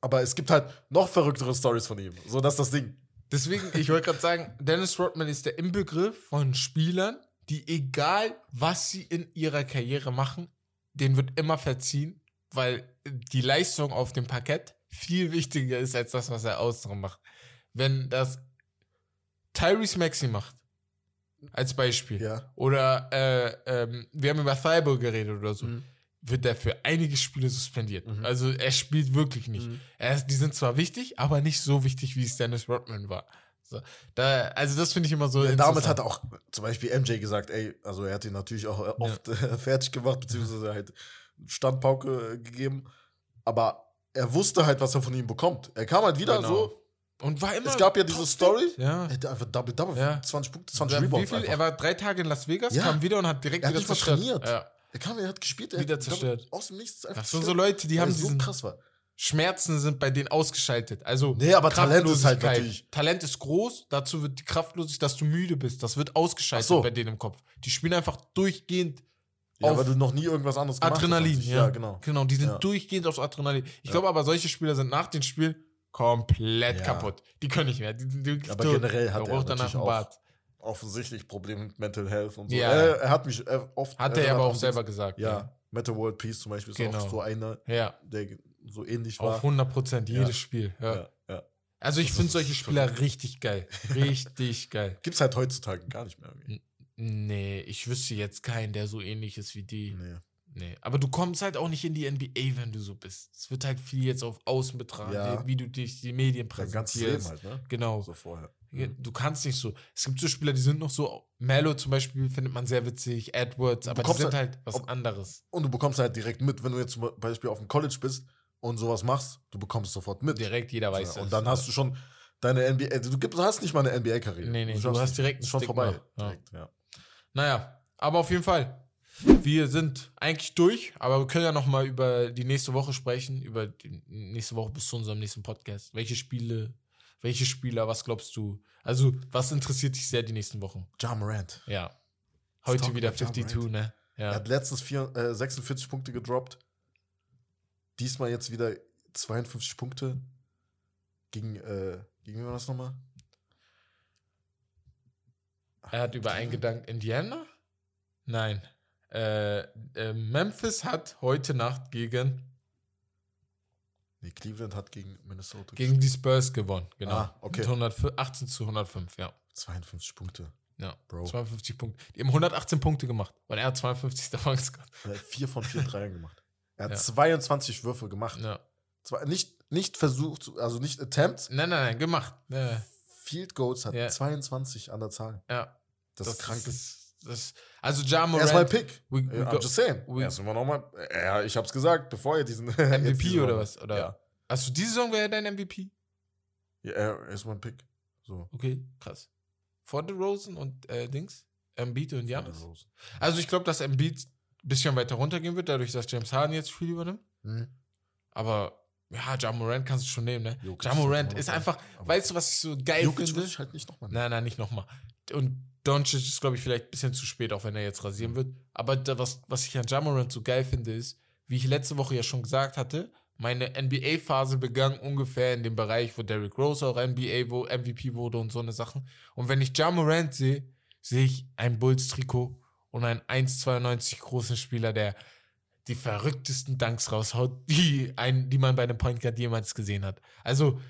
B: Aber es gibt halt noch verrücktere Stories von ihm. So, das ist das Ding.
A: Deswegen, ich wollte gerade sagen, Dennis Rodman ist der Inbegriff von Spielern, die egal, was sie in ihrer Karriere machen, denen wird immer verziehen, weil die Leistung auf dem Parkett viel wichtiger ist als das, was er außen macht. Wenn das Tyrese Maxey macht, als Beispiel,
B: Ja.
A: oder äh, ähm, wir haben über Thibault geredet oder so,
B: Mhm.
A: wird er für einige Spiele suspendiert.
B: Mhm.
A: Also er spielt wirklich nicht.
B: Mhm.
A: Er die sind zwar wichtig, aber nicht so wichtig, wie es Dennis Rodman war. So, da, also das finde ich immer so.
B: Ja, damit hat auch zum Beispiel MJ gesagt, ey, also er hat ihn natürlich auch oft äh, fertig gemacht, beziehungsweise halt Standpauke äh, gegeben. Aber er wusste halt, was er von ihm bekommt. Er kam halt wieder
A: Genau.
B: so.
A: und war immer.
B: Es gab ja diese Story.
A: Ja.
B: Er hätte einfach Double Double,
A: Ja.
B: 20 Punkte, 20
A: Wie
B: Rebounds.
A: Er war drei Tage in Las Vegas,
B: Ja.
A: kam wieder und hat direkt
B: Er hat
A: wieder zerstört.
B: trainiert.
A: Ja.
B: Er kam, er hat gespielt, er
A: Wieder
B: hat
A: zerstört.
B: Aus dem Nichts einfach
A: Das sind so Leute, die haben
B: so
A: diesen
B: krass war.
A: Schmerzen sind bei denen ausgeschaltet. Also
B: Nee, aber Talent ist halt natürlich-
A: Talent ist groß, dazu wird die Kraftlosigkeit, dass du müde bist. Das wird ausgeschaltet
B: so.
A: bei denen im Kopf. Die spielen einfach durchgehend
B: Ja,
A: auf
B: weil du noch nie irgendwas anderes gemacht
A: Adrenalin,
B: hast.
A: ja.
B: Ja, genau.
A: Genau, die sind
B: Ja.
A: durchgehend aufs Adrenalin. Ich
B: Ja.
A: glaube aber, solche Spieler sind nach dem Spiel komplett kaputt. Die können nicht mehr. Die sind wirklich
B: Aber
A: tot.
B: generell hat er
A: danach
B: natürlich auch
A: Bart.
B: Offensichtlich Probleme mit Mental Health und so.
A: Ja.
B: Er, er hat mich äh, oft.
A: Hat er aber auch selber gesagt.
B: Ja, Metal World Peace zum Beispiel ist
A: Genau.
B: auch so einer,
A: Ja,
B: der so ähnlich
A: auf
B: war.
A: 100 Prozent, jedes
B: Ja.
A: Spiel. Ja.
B: Ja.
A: Also ich finde solche Spieler richtig geil. Richtig geil.
B: Gibt's halt heutzutage gar nicht mehr. Irgendwie.
A: Nee, ich wüsste jetzt keinen, der so ähnlich ist wie die.
B: Nee.
A: Nee. Aber du kommst halt auch nicht in die NBA, wenn du so bist. Es wird halt viel jetzt auf Außen betragen,
B: Ja.
A: wie du dich die Medien
B: Dein ganzes Leben
A: präsentierst.
B: halt, ne?
A: Genau.
B: So vorher. Mhm.
A: Du kannst nicht so. Es gibt so Spieler, die sind noch so. Mello zum Beispiel findet man sehr witzig, Edwards, aber die sind
B: halt-
A: halt was anderes.
B: Und du bekommst halt direkt mit, wenn du jetzt zum Beispiel auf dem College bist und sowas machst, du bekommst sofort mit.
A: Direkt jeder weiß
B: Ja, und dann hast du schon deine NBA, du gibst- hast nicht mal eine NBA-Karriere.
A: Nee, nee, du
B: schaffst
A: hast direkt einen
B: schon
A: Stigma.
B: vorbei.
A: Ja.
B: Direkt, ja.
A: Naja, aber auf jeden Fall. Wir sind eigentlich durch, aber wir können ja noch mal über die nächste Woche sprechen, über die nächste Woche bis zu unserem nächsten Podcast. Welche Spiele, welche Spieler, was glaubst du? Also, was interessiert dich sehr die nächsten Wochen?
B: Ja Morant.
A: Ja. Heute wieder
B: about Ja
A: 52, ne?
B: Er
A: Ja.
B: hat letztens vier, äh, 46 Punkte gedroppt. Diesmal jetzt wieder 52 Punkte. Gegen, äh, gegen wie war das nochmal?
A: Er hat über einen Gedanken Indiana? Nein. Äh, äh, Memphis hat heute Nacht gegen,
B: Nee, Cleveland hat gegen Minnesota
A: gegen die Spurs gewonnen. Genau.
B: Ah, okay.
A: Mit 100, 18 zu 105, ja.
B: 52 Punkte.
A: Ja,
B: Bro.
A: 52 Punkte. Die haben 118 Punkte gemacht und er hat 52 davon gemacht.
B: Er hat vier von vier Dreiern gemacht. Er hat
A: Ja.
B: 22 Würfe gemacht.
A: Ja.
B: Zwar nicht, nicht versucht, also nicht Attempts.
A: Nein, nein, nein, gemacht. Ja,
B: Field Goals hat
A: Ja.
B: 22 an der Zahl.
A: ja.
B: Das, ist krank.
A: Das, das, also Ja
B: er ist mein Pick.
A: we, we
B: I'm
A: go,
B: just saying.
A: we-
B: er ist immer noch mal. Ja, ich hab's gesagt, bevor er diesen.
A: MVP oder was? Oder?
B: Ja.
A: Also diese Saison wäre dein MVP?
B: ja. Er ist mein Pick. So.
A: Okay, krass. Vor The Rosen und äh, Dings? Embiid und Janis? Also ich glaube, dass Embiid bisschen weiter runtergehen wird, dadurch, dass James Harden jetzt viel übernimmt.
B: Mhm.
A: Aber ja, Ja Morant kannst du schon nehmen, ne?
B: Jokic
A: Ja Morant
B: ist
A: ist einfach, weißt du, was ich so geil
B: Jokic
A: finde?
B: ich halt nicht nochmal.
A: Nein, nein, nicht nochmal. Und Doncic ist, glaube ich, vielleicht ein bisschen zu spät, auch wenn er jetzt rasieren wird. Aber da, was, was ich an Jamorant so geil finde, ist, wie ich letzte Woche ja schon gesagt hatte, meine NBA-Phase begann ungefähr in dem Bereich, wo Derrick Rose auch NBA, wo MVP wurde und so eine Sachen. Und wenn ich Jamorant sehe, sehe ich ein Bulls-Trikot und einen 1,92 großen Spieler, der die verrücktesten Dunks raushaut, die, ein, die man bei einem Point Guard jemals gesehen hat. Also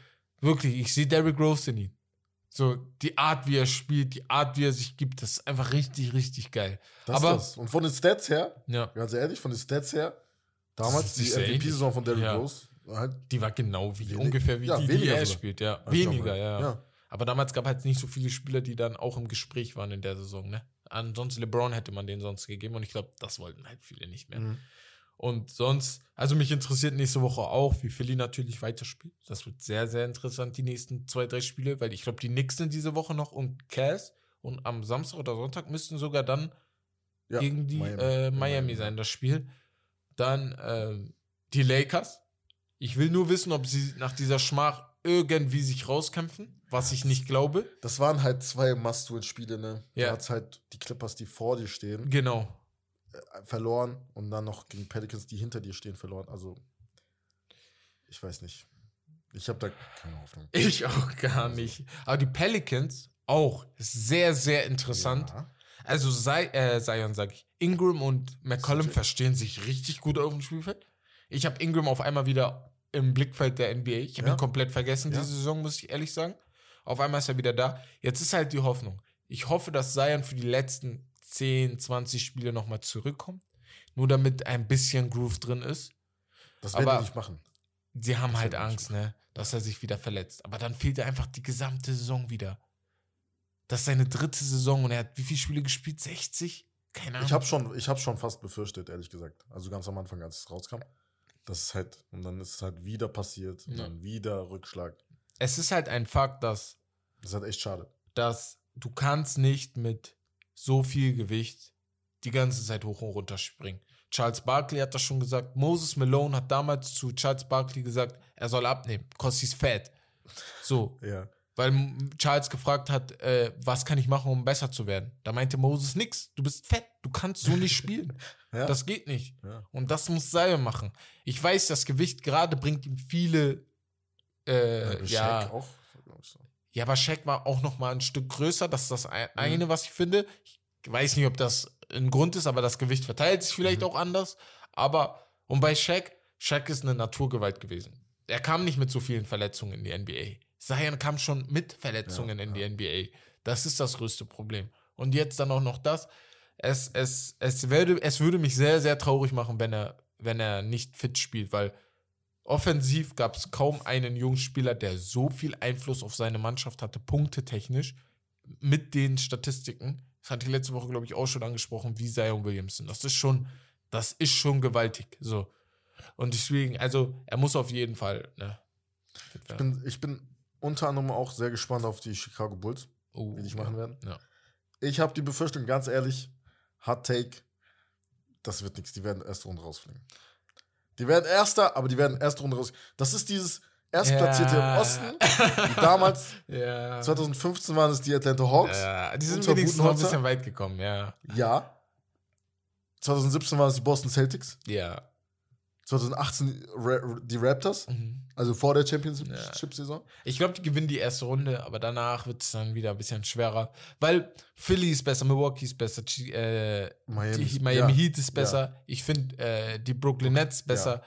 A: wirklich, ich sehe Derrick Rose in ihm. So, die Art, wie er spielt, die Art, wie er sich gibt, das ist einfach richtig, richtig geil.
B: Das
A: aber-
B: ist das. Und von den Stats her,
A: Ja,
B: ganz ehrlich, von den Stats her, damals die. MVP-Saison von Derrick
A: Ja.
B: Rose, war halt
A: die war genau wie,
B: Wenig-
A: ungefähr wie
B: ja,
A: die, die er
B: sogar.
A: spielt, ja. Weniger,
B: Jamorant.
A: ja. Aber damals gab halt nicht so viele Spieler, die dann auch im Gespräch waren in der Saison, ne? Ansonsten LeBron hätte man den sonst gegeben und ich glaube, das wollten halt viele nicht mehr.
B: Mhm.
A: Und sonst, also mich interessiert nächste Woche auch, wie Philly natürlich weiterspielt. Das wird sehr, sehr interessant, die nächsten zwei, drei Spiele, weil ich glaube, die Knicks sind diese Woche noch und Cavs und am Samstag oder Sonntag müssten sogar dann
B: Ja,
A: gegen die
B: Miami.
A: Äh,
B: Ja,
A: Miami
B: Miami,
A: sein, das Spiel. Dann ähm, die Lakers. Ich will nur wissen, ob sie nach dieser Schmach irgendwie sich rauskämpfen, was ich nicht glaube.
B: Das waren halt zwei Must-Win-Spiele, ne?
A: Ja.
B: Du hast halt die Clippers, die vor dir stehen,
A: Genau.
B: äh, verloren und dann noch gegen Pelicans, die hinter dir stehen, verloren. Also, ich weiß nicht. Ich habe da keine Hoffnung.
A: Ich auch gar nicht. Aber die Pelicans auch sehr, sehr interessant.
B: Ja.
A: Also sei, äh, Zion sag ich. Ingram und McCollum verstehen sich richtig gut auf dem Spielfeld. Ich habe Ingram auf einmal wieder im Blickfeld der NBA. Ich habe
B: Ja.
A: ihn komplett vergessen
B: Ja.
A: diese Saison, muss ich ehrlich sagen. Auf einmal ist er wieder da. Jetzt ist halt die Hoffnung. Ich hoffe, dass Zion für die letzten 10, 20 Spiele nochmal zurückkommt. Nur damit ein bisschen Groove drin ist.
B: Das werden
A: Aber-
B: die nicht machen.
A: Sie haben
B: Das
A: halt Angst, ne, dass er sich wieder verletzt. Aber dann fehlt er einfach die gesamte Saison wieder. Das ist seine dritte Saison und er hat wie viele Spiele gespielt? 60? Keine Ahnung.
B: Ich habe schon, ich hab schon fast befürchtet, ehrlich gesagt. Also ganz am Anfang, als es rauskam. Das ist halt, und dann ist es halt wieder passiert. Und
A: Ja.
B: dann wieder Rückschlag.
A: es ist halt ein Fakt, dass,
B: Das ist halt echt schade.
A: dass du kannst nicht mit so viel Gewicht die ganze Zeit hoch und runter springen. Charles Barkley hat das schon gesagt. Moses Malone hat damals zu Charles Barkley gesagt, er soll abnehmen, cause he's fat. So,
B: Ja.
A: Weil Charles gefragt hat, äh, was kann ich machen, um besser zu werden? Da meinte Moses nix. Du bist fett, du kannst so nicht spielen.
B: Ja.
A: Das geht nicht.
B: ja.
A: Und das muss Zion machen. Ich weiß, das Gewicht gerade bringt ihm viele. Äh, ja,
B: auch, so.
A: ja, aber Shaq war auch noch mal ein Stück größer. Das ist das
B: Mhm.
A: ein- eine, was ich finde. Ich weiß nicht, ob das ein Grund ist, aber das Gewicht verteilt sich vielleicht
B: Mhm.
A: auch anders. Aber, und bei Shaq, Shaq ist eine Naturgewalt gewesen. Er kam nicht mit so vielen Verletzungen in die NBA. Zion kam schon mit Verletzungen
B: Ja,
A: in die
B: ja.
A: NBA. Das ist das größte Problem. Und jetzt dann auch noch das. Es, es, es, würde, es würde mich sehr, sehr traurig machen, wenn er, wenn er nicht fit spielt, weil offensiv gab es kaum einen jungen Spieler, der so viel Einfluss auf seine Mannschaft hatte, punktetechnisch, mit den Statistiken. Das hatte ich letzte Woche, glaube ich, auch schon angesprochen, wie Zion Williamson. Das ist schon, das ist schon gewaltig. So. Und deswegen, also, er muss auf jeden Fall, ne? fit
B: Ich bin, ich bin unter anderem auch sehr gespannt auf die Chicago Bulls,
A: Oh,
B: die
A: ja.
B: machen werden.
A: Ja.
B: Ich habe die Befürchtung, ganz ehrlich, Hot Take, das wird nichts. Die werden erste Runde rausfliegen. Die werden Erster, aber die werden erste Runde raus. Das ist dieses Erstplatzierte
A: Ja.
B: im Osten. Damals,
A: Ja.
B: 2015 waren es die Atlanta Hawks.
A: ja, die sind wenigstens noch ein bisschen weit gekommen, ja.
B: Ja. 2017 waren es die Boston Celtics.
A: Ja.
B: 2018 Ra die Raptors.
A: Mhm.
B: Also vor der Championship-Saison.
A: Ich glaube, die gewinnen die erste Runde, aber danach wird es dann wieder ein bisschen schwerer. Weil Philly ist besser, Milwaukee ist besser, äh,
B: Miami.
A: die Miami
B: ja.
A: Heat ist besser. Ich finde äh, die Brooklyn Nets besser.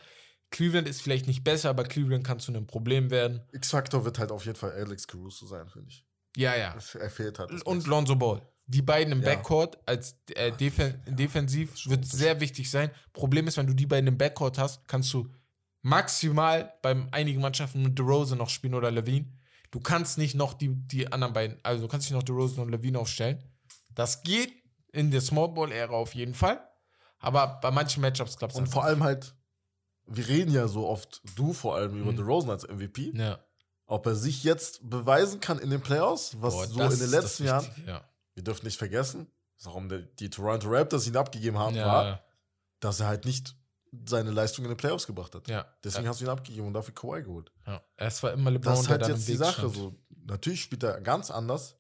A: Cleveland ist vielleicht nicht besser, aber Cleveland kann zu einem Problem werden.
B: X-Factor wird halt auf jeden Fall Alex Caruso sein, finde ich.
A: Ja, ja.
B: Er fehlt halt.
A: Und
B: Beste.
A: Lonzo Ball. Die beiden im
B: Ja.
A: Backcourt als äh, defen defensiv wird sehr wichtig sein. Problem ist, wenn du die beiden im Backcourt hast, kannst du maximal bei einigen Mannschaften mit DeRozan noch spielen oder Levine. Du kannst nicht noch die, die anderen beiden, also du kannst nicht noch DeRozan und Levine aufstellen. Das geht in der Small Ball Ära auf jeden Fall, aber bei manchen Matchups klappt es
B: Und vor allem halt, wir reden ja so oft, du vor allem über
A: Mhm.
B: DeRozan als MVP,
A: ja.
B: ob er sich jetzt beweisen kann in den Playoffs, was
A: Boah,
B: so in den letzten Jahren,
A: ja.
B: Wir dürfen nicht vergessen, warum der, die Toronto Raptors ihn abgegeben haben,
A: Ja,
B: war, dass er halt nicht seine Leistung in den Playoffs gebracht hat.
A: ja.
B: Deswegen
A: ja,
B: hast du ihn abgegeben und dafür Kawhi geholt.
A: ja. Es war immer LeBron,
B: Das ist
A: der
B: halt
A: dann
B: jetzt die Sache.
A: stand.
B: So, natürlich spielt er ganz anders,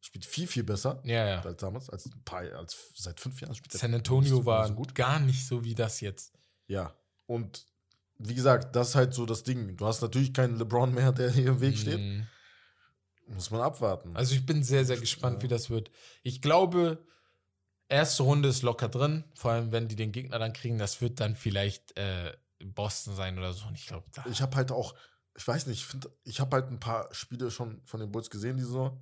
B: spielt viel, viel besser
A: Ja, ja.
B: als damals, als, ein paar, als seit fünf Jahren spielt er
A: San Antonio
B: so-
A: war
B: so gut.
A: gar nicht so wie das jetzt.
B: Ja, und wie gesagt, das ist halt so das Ding. Du hast natürlich keinen LeBron mehr, der hier im Weg steht. Muss man abwarten.
A: Also ich bin sehr, sehr gespannt, wie das wird. Ich glaube, erste Runde ist locker drin, vor allem wenn die den Gegner dann kriegen, das wird dann vielleicht äh, Boston sein oder so. Und ich glaube,
B: ich habe halt auch, ich weiß nicht, ich finde, ich habe halt ein paar Spiele schon von den Bulls gesehen, die Saison.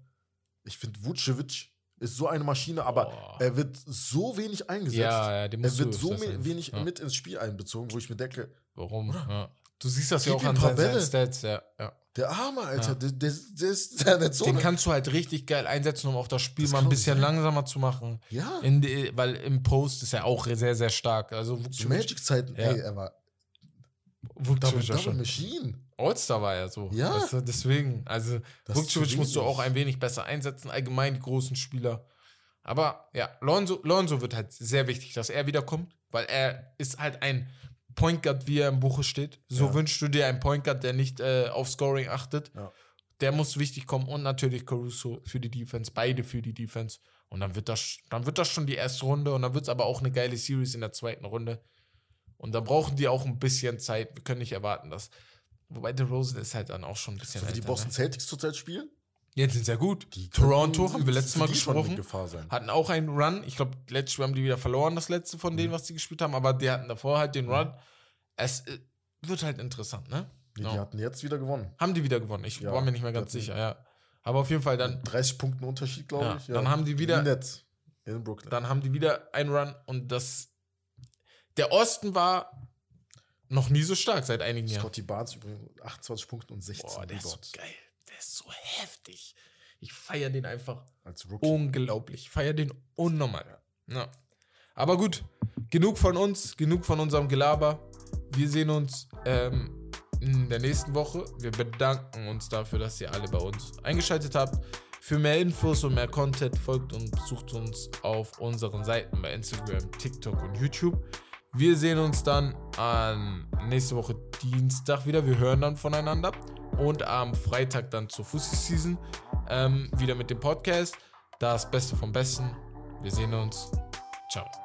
B: Ich finde, Vucevic ist so eine Maschine, aber
A: Boah.
B: er wird so wenig eingesetzt.
A: ja, ja, den musst
B: er wird so wenig
A: ja.
B: mit ins Spiel einbezogen, wo ich mir denke,
A: Warum? Ja. Du siehst das ja auch an seinen. Stats, ja. ja.
B: Der Arme, Alter,
A: Ja.
B: der, der, der ist ja nicht so.
A: Den kannst du halt richtig geil einsetzen, um auch das Spiel
B: Das
A: mal ein bisschen
B: sein.
A: langsamer zu machen.
B: ja,
A: In weil im Post ist er auch sehr, sehr stark. Also
B: zu Magic-Zeiten,
A: Ja.
B: ey, er war Double, Double
A: schon.
B: Machine.
A: All-Star war er so.
B: Ja.
A: Weißt du, deswegen, also Vukcevic musst du auch ein wenig besser einsetzen, allgemein die großen Spieler. Aber ja, Lonzo, Lonzo wird halt sehr wichtig, dass er wiederkommt, weil er ist halt ein Point Guard, wie er im Buche steht. So
B: Ja.
A: wünschst du dir einen Point Guard, der nicht äh, auf Scoring achtet.
B: Ja.
A: Der muss wichtig kommen und natürlich Caruso für die Defense, beide für die Defense. Und dann wird das, dann wird das schon die erste Runde und dann wird es aber auch eine geile Series in der zweiten Runde. Und da brauchen die auch ein bisschen Zeit. Wir können nicht erwarten, dass. Wobei der Rosen ist halt dann auch schon ein bisschen.
B: So wie die Boston
A: ne?
B: Celtics zurzeit spielen.
A: Jetzt sind sehr gut.
B: Die
A: Toronto haben wir letztes Mal
B: in
A: gesprochen. Hatten auch einen Run. Ich glaube, letztes Spiel haben die wieder verloren, das letzte von
B: Mhm.
A: denen, was die gespielt haben. Aber die hatten davor halt den Run. Es äh, wird halt interessant, ne?
B: Nee,
A: Ja.
B: Die hatten jetzt wieder gewonnen.
A: Haben die wieder gewonnen? Ich
B: Ja,
A: war mir nicht mehr ganz sicher, ja. Aber auf jeden Fall, dann,
B: 30 Punkten Unterschied, glaube
A: Ja,
B: ich.
A: dann haben die wieder-
B: Die Nets in Brooklyn.
A: dann haben die wieder einen Run und das. Der Osten war noch nie so stark seit einigen Jahren.
B: Scotty Barnes übrigens 28 Punkte und 16
A: Boah, der ist so geil. Ist so heftig. Ich feiere den einfach
B: als Rookie.
A: unglaublich. Ich feiere den unnormal. Ja. Aber gut, genug von uns, genug von unserem Gelaber. Wir sehen uns ähm, in der nächsten Woche. Wir bedanken uns dafür, dass ihr alle bei uns eingeschaltet habt. Für mehr Infos und mehr Content folgt und besucht uns auf unseren Seiten bei Instagram, TikTok und YouTube. Wir sehen uns dann an nächste Woche Dienstag wieder. Wir hören dann voneinander. Und am Freitag dann zur Fussi-Season ähm, wieder mit dem Podcast. Das Beste vom Besten. Wir sehen uns. Ciao.